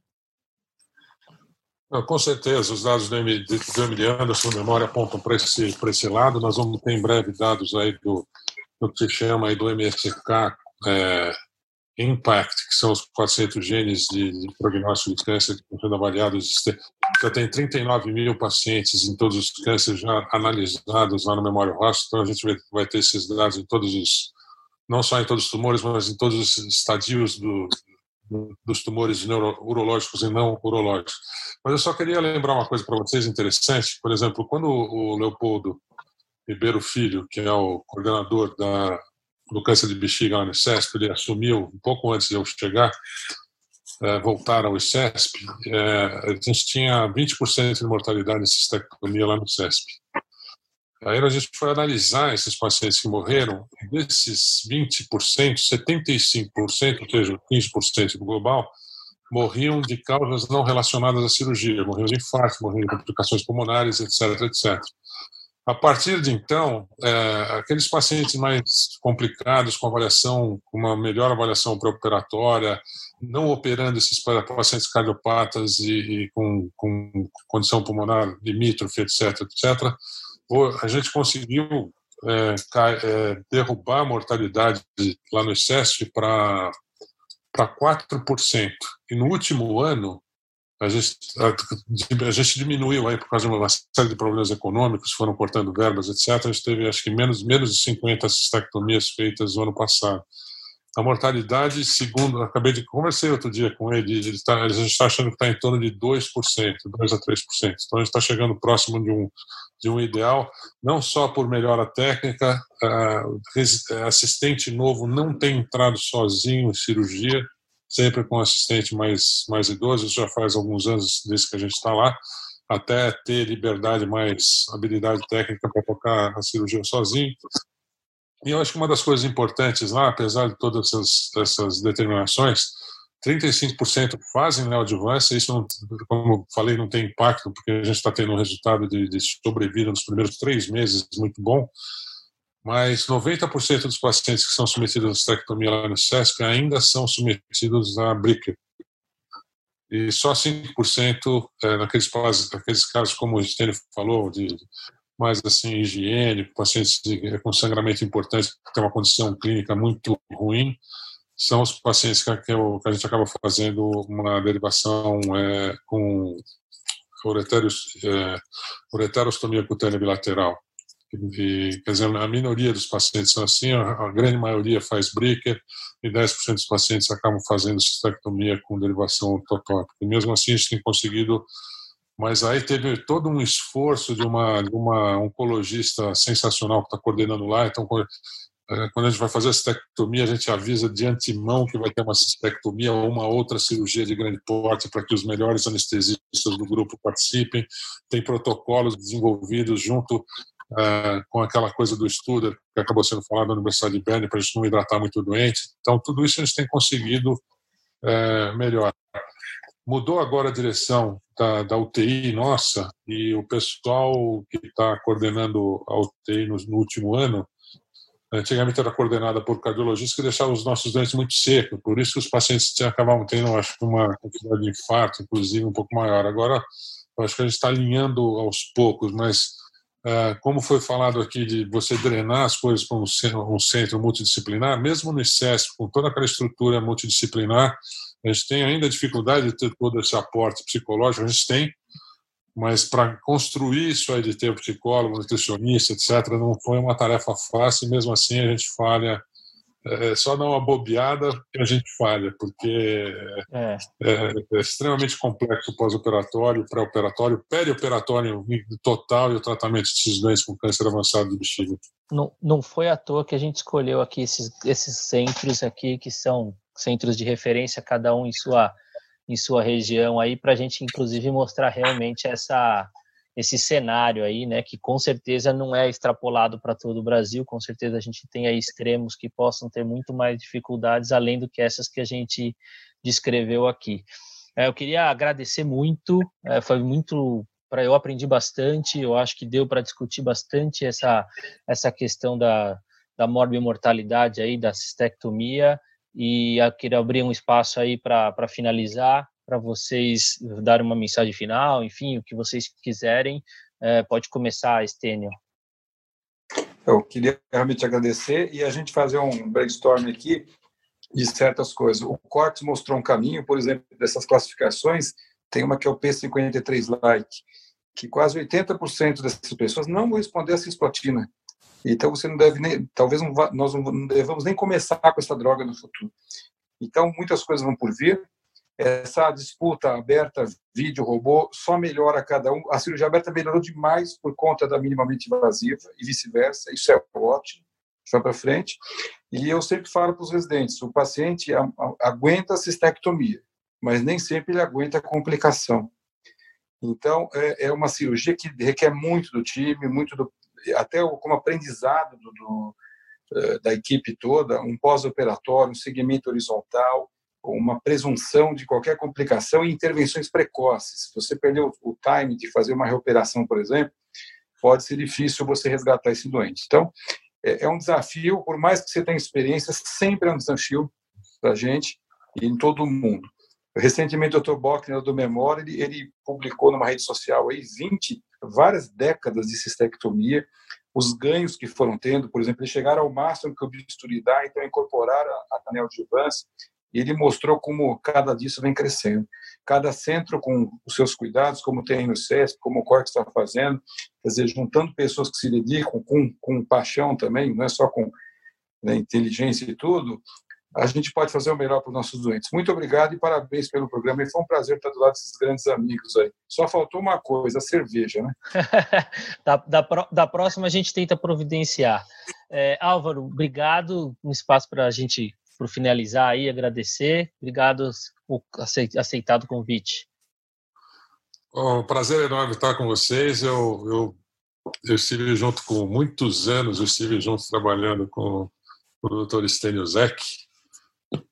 Speaker 2: Com certeza, os dados do, do Emily Anderson, memória, apontam para esse, esse lado. Nós vamos ter em breve dados aí do, do que se chama aí do MSK é, Impact, que são os 400 genes de, de prognóstico de câncer que estão sendo avaliados. Já tem 39 mil pacientes em todos os cânceres já analisados lá no Memória Roça, então a gente vai, vai ter esses dados em todos os, não só em todos os tumores, mas em todos os estadios do, dos tumores neuro, urológicos e não urológicos. Mas eu só queria lembrar uma coisa para vocês interessante. Por exemplo, quando o Leopoldo Ribeiro Filho, que é o coordenador da, do câncer de bexiga lá no ICESP, ele assumiu um pouco antes de eu chegar, é, voltar ao ICESP, é, a gente tinha 20% de mortalidade em cistectomia lá no ICESP. Aí a gente foi analisar esses pacientes que morreram, desses 20%, 75%, ou seja, 15% do global, morriam de causas não relacionadas à cirurgia, morriam de infarto, morriam de complicações pulmonares, etc, etc. A partir de então, é, aqueles pacientes mais complicados, com avaliação, com uma melhor avaliação pré-operatória, não operando esses pacientes cardiopatas e, e com, com, condição pulmonar limítrofe, etc, etc, a gente conseguiu é, é, derrubar a mortalidade lá no ICESP para 4%. E no último ano, a gente, a, a, gente diminuiu aí por causa de uma série de problemas econômicos, foram cortando verbas, etc. A gente teve, acho que, menos, menos de 50 cistectomias feitas no ano passado. A mortalidade, segundo, acabei de conversei outro dia com ele, ele tá, a gente está achando que está em torno de 2%, 2 a 3%. Então a gente está chegando próximo de um, de um ideal, não só por melhora técnica, assistente novo não tem entrado sozinho em cirurgia, sempre com assistente mais, mais idoso, já faz alguns anos desde que a gente está lá, até ter liberdade mais, habilidade técnica para tocar a cirurgia sozinho. E eu acho que uma das coisas importantes lá, apesar de todas essas, essas determinações, 35% fazem neoadjuvância, isso, não, como falei, não tem impacto, porque a gente está tendo um resultado de, de sobrevida nos primeiros três meses muito bom, mas 90% dos pacientes que são submetidos à estectomia lá no SESC ainda são submetidos à BRICA. E só 5% é, naqueles, naqueles casos, como o Estênio falou, de mais assim, higiene, pacientes de, com sangramento importante, que tem uma condição clínica muito ruim, são os pacientes que, eu, que a gente acaba fazendo uma derivação é, com ureteros, é, ureterostomia cutânea bilateral. E, quer dizer, a minoria dos pacientes são assim, a, a grande maioria faz breaker e 10% dos pacientes acabam fazendo cistectomia com derivação ortotópica. E mesmo assim, a gente tem conseguido mas aí teve todo um esforço de uma, de uma oncologista sensacional que está coordenando lá. Então, é, quando a gente vai fazer a cistectomia, a gente avisa de antemão que vai ter uma cistectomia ou uma outra cirurgia de grande porte para que os melhores anestesistas do grupo participem. Tem protocolos desenvolvidos junto uh, com aquela coisa do estudo que acabou sendo falado na Universidade de Bern para a gente não hidratar muito doente. Então, tudo isso a gente tem conseguido uh, melhor. Mudou agora a direção da, da UTI nossa e o pessoal que está coordenando a UTI no, no, último ano, antigamente era coordenada por cardiologistas que deixavam os nossos dentes muito secos, por isso que os pacientes acabavam tendo, acho uma quantidade de infarto, inclusive, um pouco maior. Agora, acho que a gente está alinhando aos poucos, mas como foi falado aqui de você drenar as coisas para um, centro multidisciplinar, mesmo no ICESP, com toda aquela estrutura multidisciplinar, a gente tem ainda dificuldade de ter todo esse aporte psicológico, a gente tem, mas para construir isso aí de ter psicólogo, nutricionista, etc., não foi uma tarefa fácil, mesmo assim a gente falha. É só dar uma bobeada que a gente falha, porque é, é, é extremamente complexo o pós-operatório, pré-operatório, perioperatório total e o tratamento desses doentes com câncer avançado de bexiga.
Speaker 1: Não, não foi à toa que a gente escolheu aqui esses, esses centros aqui que são centros de referência, cada um em sua, em sua região aí, para a gente, inclusive, mostrar realmente essa, esse cenário aí, né, que com certeza não é extrapolado para todo o Brasil, com certeza a gente tem aí extremos que possam ter muito mais dificuldades, além do que essas que a gente descreveu aqui. É, eu queria agradecer muito, é, foi muito para eu aprendi bastante, eu acho que deu para discutir bastante essa essa questão da da morbimortalidade aí da cistectomia e eu queria abrir um espaço aí para finalizar para vocês darem uma mensagem final, enfim, o que vocês quiserem. É, pode começar, Estênio.
Speaker 3: Eu queria realmente agradecer e a gente fazer um brainstorm aqui de certas coisas. O Cortes mostrou um caminho, por exemplo, dessas classificações, tem uma que é o P53 like, que quase 80% dessas pessoas não vão responder a cisplatina. Então você não deve nem, talvez não, nós não devamos nem começar com essa droga no futuro. Então muitas coisas vão por vir essa disputa aberta, vídeo, robô, só melhora cada um. A cirurgia aberta melhorou demais por conta da minimamente invasiva e vice-versa. Isso é ótimo. Vai para frente. E eu sempre falo para os residentes: o paciente aguenta a cistectomia, mas nem sempre ele aguenta a complicação. Então, é, é uma cirurgia que requer muito do time, muito do, até como aprendizado do, do eh, da equipe toda, um pós-operatório, um segmento horizontal, uma presunção de qualquer complicação e intervenções precoces. Se você perdeu o time de fazer uma reoperação, por exemplo, pode ser difícil você resgatar esse doente. Então, é, é um desafio, por mais que você tenha experiência, sempre é um desafio para a gente e em todo o mundo. Recentemente, o Dr. Bockner, do Memória, ele, ele, publicou numa rede social aí 20, várias décadas de cistectomia, os ganhos que foram tendo, por exemplo, eles chegaram ao máximo que o bisturi dá, então incorporaram a, a anel de Vance, e ele mostrou como cada disso vem crescendo. Cada centro com os seus cuidados, como tem no CESP, como o Corte está fazendo, quer dizer, juntando pessoas que se dedicam com, com paixão também, não é só com né, inteligência e tudo, a gente pode fazer o melhor para os nossos doentes. Muito obrigado e parabéns pelo programa. E foi um prazer estar do lado desses grandes amigos aí. Só faltou uma coisa, a cerveja, né? [laughs]
Speaker 1: da, da, da, próxima a gente tenta providenciar. É, Álvaro, obrigado. Um espaço para a gente por finalizar aí, agradecer. Obrigado por aceitado o convite.
Speaker 2: Bom, prazer enorme estar com vocês. Eu, eu, eu estive junto com muitos anos, eu estive junto trabalhando com o Dr. Stênio Zec,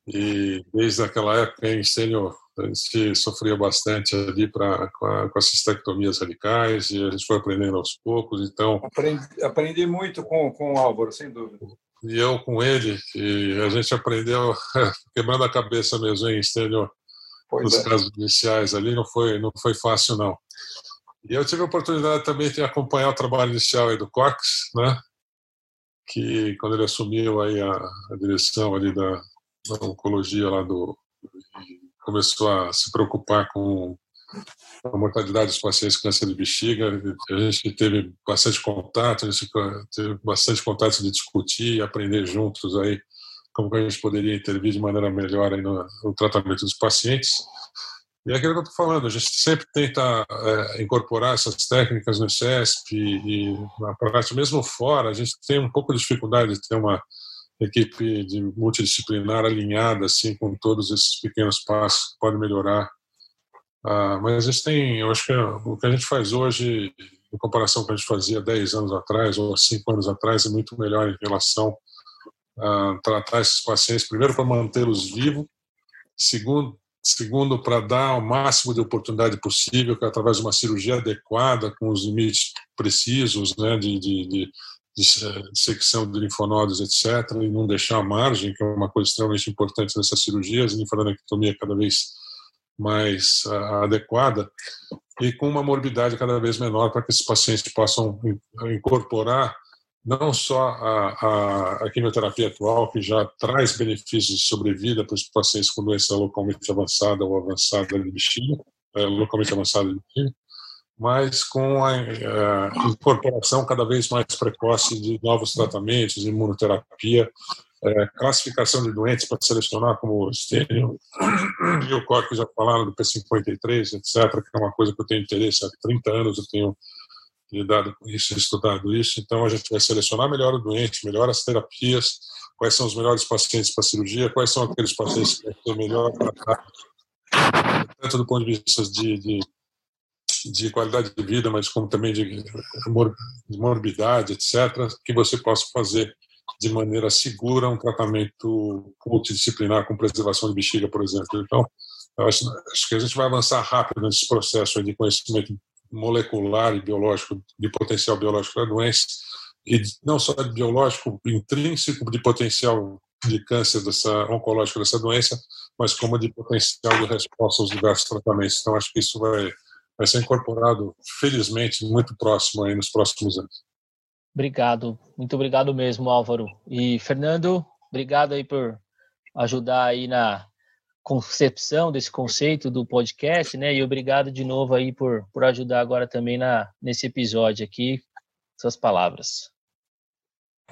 Speaker 2: e desde aquela época em Stênio a gente sofria bastante ali pra, com, a, com as cistectomias radicais e a gente foi aprendendo aos poucos. Então
Speaker 3: aprendi, aprendi muito com, com o Álvaro, sem dúvida
Speaker 2: e eu com ele, e a gente aprendeu [laughs] quebrando a cabeça mesmo em Estênio, nos é. casos iniciais ali, não foi, não foi fácil não. E eu tive a oportunidade também de acompanhar o trabalho inicial do Cox, né? que quando ele assumiu aí a, a direção ali da, da oncologia lá do começou a se preocupar com a mortalidade dos pacientes com câncer de bexiga. A gente teve bastante contato, a gente teve bastante contato de discutir e aprender juntos aí como a gente poderia intervir de maneira melhor aí no, no tratamento dos pacientes. E é aquilo que eu estou falando, a gente sempre tenta é, incorporar essas técnicas no CESP e, e na prática, mesmo fora, a gente tem um pouco de dificuldade de ter uma equipe de multidisciplinar alinhada assim com todos esses pequenos passos que podem melhorar ah, mas gente tem, eu acho que o que a gente faz hoje, em comparação com o que a gente fazia 10 anos atrás ou 5 anos atrás, é muito melhor em relação a tratar esses pacientes, primeiro para mantê-los vivos, segundo, segundo para dar o máximo de oportunidade possível, que é através de uma cirurgia adequada, com os limites precisos né, de, de, de, de secção de linfonodos, etc., e não deixar margem, que é uma coisa extremamente importante nessas cirurgias, a linfodenectomia cada vez mais uh, adequada e com uma morbidade cada vez menor para que esses pacientes possam incorporar não só a, a, a, quimioterapia atual, que já traz benefícios de sobrevida para os pacientes com doença localmente avançada ou avançada de bexiga, é, localmente avançada de bexiga, mas com a, a, incorporação cada vez mais precoce de novos tratamentos, imunoterapia, é, classificação de doentes para selecionar como estênio, e o Cork já falaram do P53, etc., que é uma coisa que eu tenho interesse há 30 anos, eu tenho lidado com isso, estudado isso, então a gente vai selecionar melhor o doente, melhor as terapias, quais são os melhores pacientes para cirurgia, quais são aqueles pacientes que vão melhor tanto do ponto de vista de, de de qualidade de vida, mas como também de morbidade, etc., que você possa fazer de maneira segura um tratamento multidisciplinar com preservação de bexiga, por exemplo. Então, acho, acho, que a gente vai avançar rápido nesse processo de conhecimento molecular e biológico, de potencial biológico da doença, e não só de biológico intrínseco de potencial de câncer dessa oncológico dessa doença, mas como de potencial de resposta aos diversos tratamentos. Então, acho que isso vai, vai ser incorporado, felizmente, muito próximo aí nos próximos anos.
Speaker 1: Obrigado, muito obrigado mesmo, Álvaro. E Fernando, obrigado aí por ajudar aí na concepção desse conceito do podcast, né? E obrigado de novo aí por, por ajudar agora também na, nesse episódio aqui. Suas palavras.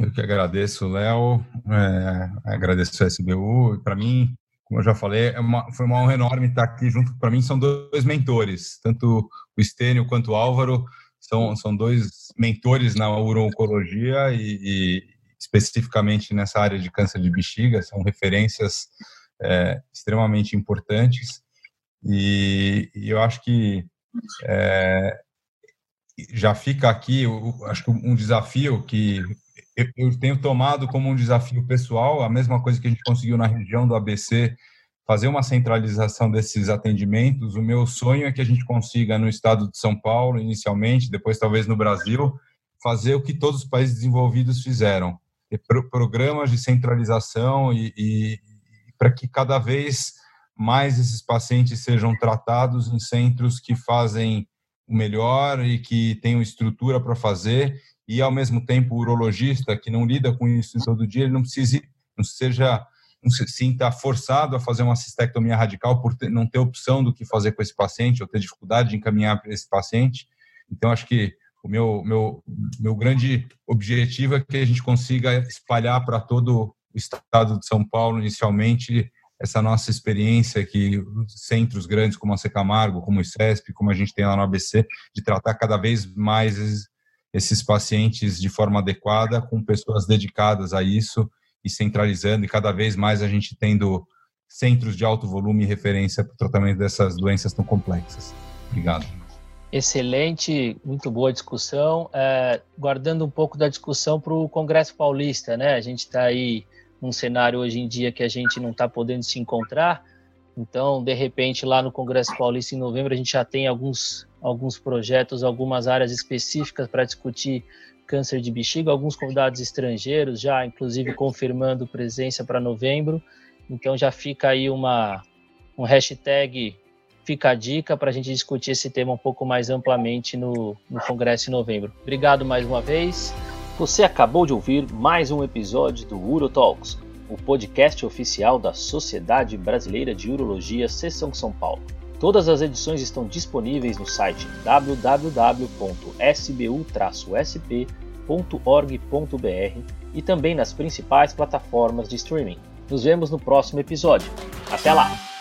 Speaker 4: Eu que agradeço, Léo, é, agradeço a SBU. Para mim, como eu já falei, é uma, foi uma honra enorme estar aqui junto. Para mim, são dois mentores, tanto o Estênio quanto o Álvaro, são, são dois mentores na uro-oncologia e, e, especificamente nessa área de câncer de bexiga, são referências é, extremamente importantes. E, e, eu acho que é, já fica aqui, eu, acho que um desafio que eu, eu tenho tomado como um desafio pessoal, a mesma coisa que a gente conseguiu na região do ABC, fazer uma centralização desses atendimentos. O meu sonho é que a gente consiga, no estado de São Paulo, inicialmente, depois talvez no Brasil, fazer o que todos os países desenvolvidos fizeram: ter programas de centralização e, e para que cada vez mais esses pacientes sejam tratados em centros que fazem o melhor e que tenham estrutura para fazer e ao mesmo tempo o urologista que não lida com isso todo dia, ele não precise, não seja, não se sinta forçado a fazer uma cistectomia radical por ter, não ter opção do que fazer com esse paciente ou ter dificuldade de encaminhar esse paciente. Então acho que o meu meu meu grande objetivo é que a gente consiga espalhar para todo o estado de São Paulo inicialmente essa nossa experiência que centros grandes como a Secamargo, como o ICESP, como a gente tem lá no ABC, de tratar cada vez mais esses pacientes de forma adequada, com pessoas dedicadas a isso e centralizando, e cada vez mais a gente tendo centros de alto volume e referência para o tratamento dessas doenças tão complexas. Obrigado.
Speaker 1: Excelente, muito boa discussão. É, guardando um pouco da discussão para o Congresso Paulista, né? A gente está aí num cenário hoje em dia que a gente não está podendo se encontrar. Então, de repente, lá no Congresso Paulista em novembro, a gente já tem alguns alguns projetos, algumas áreas específicas para discutir câncer de bexiga, alguns convidados estrangeiros já, inclusive, confirmando presença para novembro. Então já fica aí uma um hashtag fica a dica para a gente discutir esse tema um pouco mais amplamente no, no Congresso em novembro. Obrigado mais uma vez. Você acabou de ouvir mais um episódio do UroTalks, o podcast oficial da Sociedade Brasileira de Urologia, Seção São Paulo. Todas as edições estão disponíveis no site www.sbu-sp.org.br e também nas principais plataformas de streaming. Nos vemos no próximo episódio. Até lá!